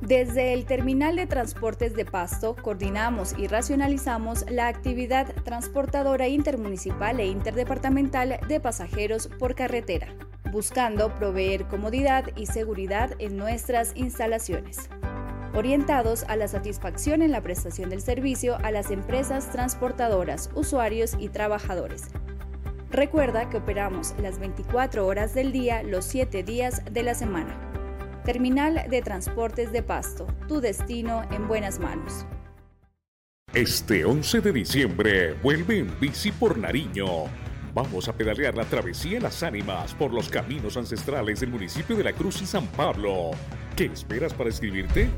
Desde el Terminal de Transportes de Pasto coordinamos y racionalizamos la actividad transportadora intermunicipal e interdepartamental de pasajeros por carretera, buscando proveer comodidad y seguridad en nuestras instalaciones orientados a la satisfacción en la prestación del servicio a las empresas transportadoras, usuarios y trabajadores. Recuerda que operamos las 24 horas del día, los 7 días de la semana. Terminal de Transportes de Pasto, tu destino en buenas manos. Este 11 de diciembre vuelve en bici por Nariño. Vamos a pedalear la travesía Las Ánimas por los caminos ancestrales del municipio de La Cruz y San Pablo. ¿Qué esperas para escribirte?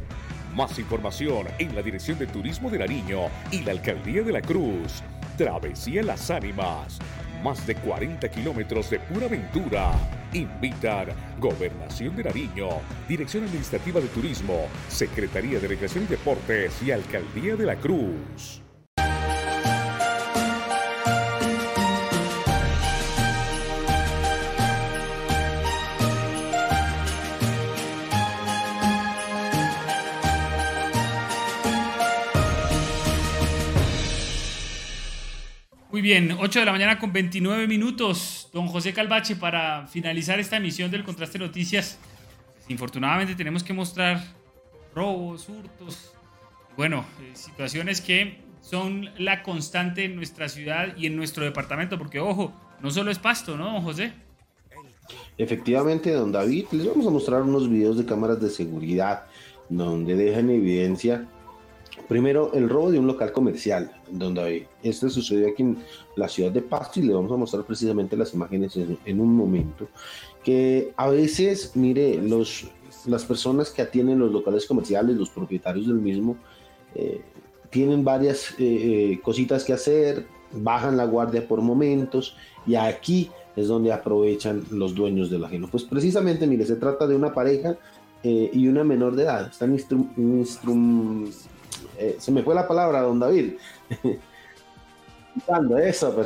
Más información en la Dirección de Turismo de Nariño y la Alcaldía de la Cruz. Travesía Las Ánimas. Más de 40 kilómetros de pura aventura. Invitar Gobernación de Nariño, Dirección Administrativa de Turismo, Secretaría de Recreación y Deportes y Alcaldía de la Cruz. Muy bien, 8 de la mañana con 29 minutos. Don José Calvache, para finalizar esta emisión del Contraste Noticias, infortunadamente tenemos que mostrar robos, hurtos, bueno, eh, situaciones que son la constante en nuestra ciudad y en nuestro departamento, porque ojo, no solo es pasto, ¿no, don José? Efectivamente, don David, les vamos a mostrar unos videos de cámaras de seguridad donde dejan evidencia Primero, el robo de un local comercial, donde esto sucedió aquí en la ciudad de Pasto y le vamos a mostrar precisamente las imágenes en, un momento. Que a veces, mire, los, las personas que atienden los locales comerciales, los propietarios del mismo, eh, tienen varias eh, eh, cositas que hacer, bajan la guardia por momentos y aquí es donde aprovechan los dueños del ajeno. Pues precisamente, mire, se trata de una pareja y una menor de edad. Están instrum eh, se me fue la palabra, don David. eso,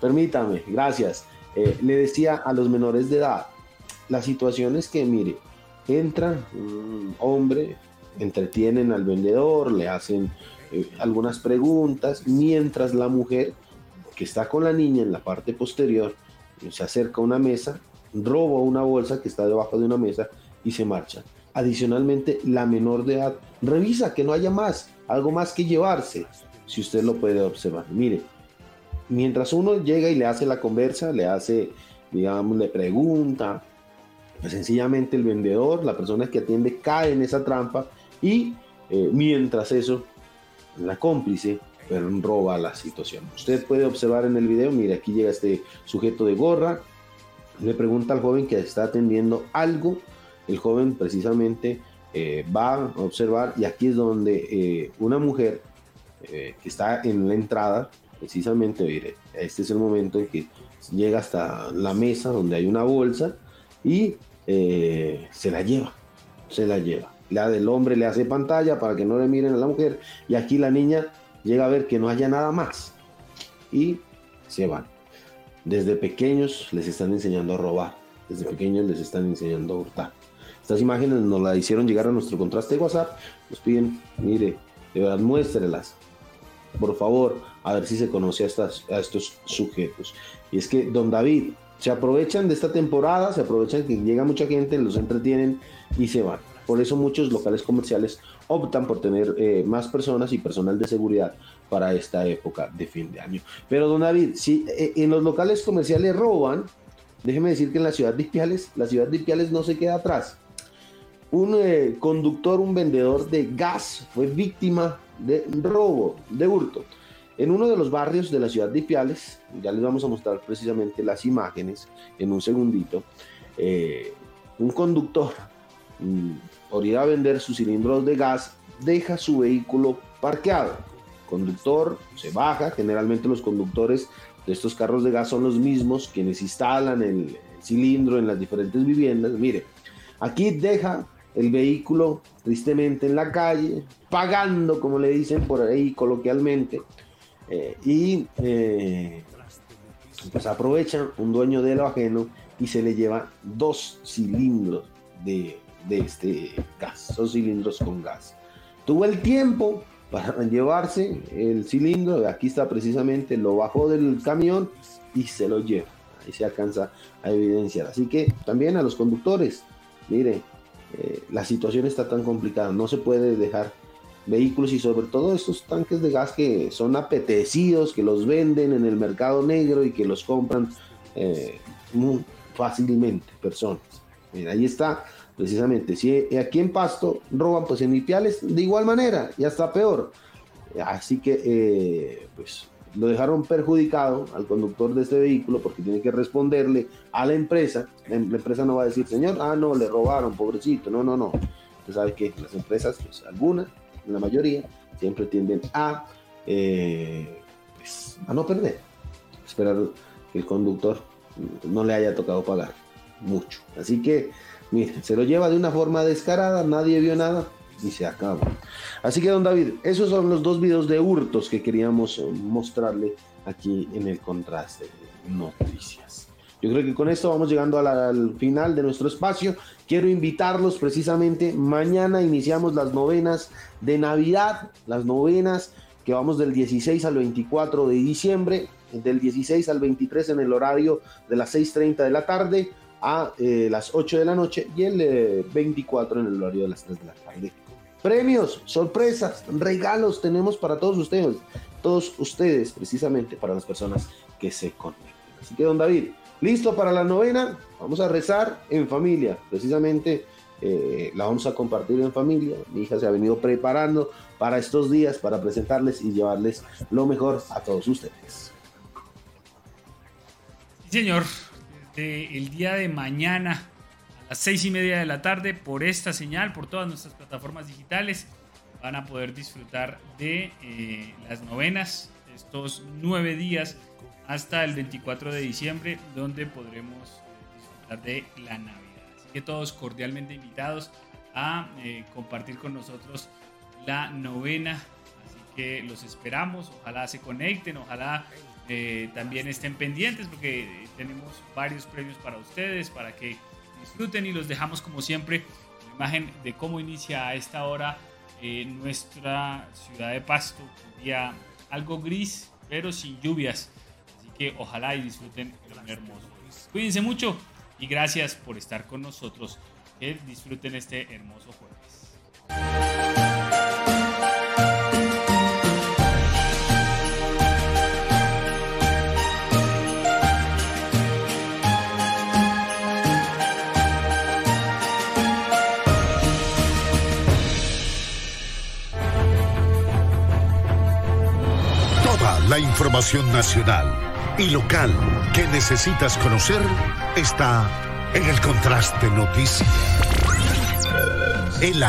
permítame, gracias. Eh, le decía a los menores de edad, la situación es que, mire, entra un hombre, entretienen al vendedor, le hacen eh, algunas preguntas, mientras la mujer que está con la niña en la parte posterior se acerca a una mesa, roba una bolsa que está debajo de una mesa y se marcha. Adicionalmente, la menor de edad revisa que no haya más, algo más que llevarse, si usted lo puede observar. Mire, mientras uno llega y le hace la conversa, le hace, digamos, le pregunta, pues sencillamente el vendedor, la persona que atiende, cae en esa trampa y eh, mientras eso, la cómplice pero roba la situación. Usted puede observar en el video, mire, aquí llega este sujeto de gorra, le pregunta al joven que está atendiendo algo, el joven precisamente eh, va a observar y aquí es donde eh, una mujer que está en la entrada, precisamente, mire, este es el momento en que llega hasta la mesa donde hay una bolsa y eh, se la lleva, se la lleva. La del hombre le hace pantalla para que no le miren a la mujer y aquí la niña llega a ver que no haya nada más y se van. Desde pequeños les están enseñando a robar, desde pequeños les están enseñando a hurtar. Estas imágenes nos las hicieron llegar a nuestro contraste de WhatsApp, nos piden, mire, de verdad muéstrelas, por favor, a ver si se conoce a, estas, estos sujetos. Y es que don David, se aprovechan de esta temporada, se aprovechan que llega mucha gente, los entretienen y se van. Por eso muchos locales comerciales optan por tener eh, más personas y personal de seguridad para esta época de fin de año. Pero don David, si eh, en los locales comerciales roban, déjeme decir que en la ciudad de Ipiales, la ciudad de Ipiales no se queda atrás. Un eh, conductor, un vendedor de gas fue víctima de robo, de hurto. En uno de los barrios de la ciudad de Ipiales, ya les vamos a mostrar precisamente las imágenes en un segundito, eh, un conductor, mm, por ir a vender sus cilindros de gas, deja su vehículo parqueado. conductor se baja, generalmente los conductores de estos carros de gas son los mismos quienes instalan el cilindro en las diferentes viviendas. Mire, aquí deja el vehículo tristemente en la calle, pagando, como le dicen por ahí coloquialmente, eh, y eh, pues aprovecha un dueño de lo ajeno y se le lleva dos cilindros de, de este gas, dos cilindros con gas. Tuvo el tiempo para llevarse el cilindro, aquí está precisamente, lo bajó del camión y se lo lleva. Ahí se alcanza a evidenciar. Así que también a los conductores, mire, eh, la situación está tan complicada, no se puede dejar vehículos y sobre todo estos tanques de gas que son apetecidos, que los venden en el mercado negro y que los compran eh, muy fácilmente personas. Mira, ahí está, precisamente. Si aquí en Pasto roban, pues en Ipiales de igual manera, y hasta peor. Así que, eh, pues lo dejaron perjudicado al conductor de este vehículo porque tiene que responderle a la empresa. La empresa no va a decir, señor, ah, no, le robaron, pobrecito. No, no, no. Usted sabe que las empresas, pues algunas, la mayoría, siempre tienden a, eh, pues, a no perder. Esperar que el conductor no le haya tocado pagar mucho. Así que, mire, se lo lleva de una forma descarada, nadie vio nada y se acaba. Así que, don David, esos son los dos videos de hurtos que queríamos mostrarle aquí en el contraste de noticias. Yo creo que con esto vamos llegando al final de nuestro espacio. Quiero invitarlos precisamente, mañana iniciamos las novenas de Navidad, las novenas que vamos del 16 al 24 de diciembre, del 16 al 23 en el horario de las 6.30 de la tarde a eh, las 8 de la noche y el 24 eh, en el horario de las 3 de la tarde. Premios, sorpresas, regalos tenemos para todos ustedes, todos ustedes precisamente para las personas que se conecten. Así que don David, Listo para la novena, vamos a rezar en familia. Precisamente eh, la vamos a compartir en familia. Mi hija se ha venido preparando para estos días, para presentarles y llevarles lo mejor a todos ustedes. Señor. el día de mañana las seis y media de la tarde, por esta señal, por todas nuestras plataformas digitales, van a poder disfrutar de eh, las novenas, estos nueve días hasta el 24 de diciembre, donde podremos disfrutar de la Navidad. Así que todos cordialmente invitados a eh, compartir con nosotros la novena. Así que los esperamos, ojalá se conecten, ojalá eh, también estén pendientes porque tenemos varios premios para ustedes, para que disfruten y los dejamos como siempre la imagen de cómo inicia a esta hora eh, nuestra ciudad de Pasto, un día algo gris pero sin lluvias, así que ojalá y disfruten un hermoso. Cuídense mucho y gracias por estar con nosotros, que disfruten este hermoso jueves. La información nacional y local que necesitas conocer está en el Contraste Noticias. El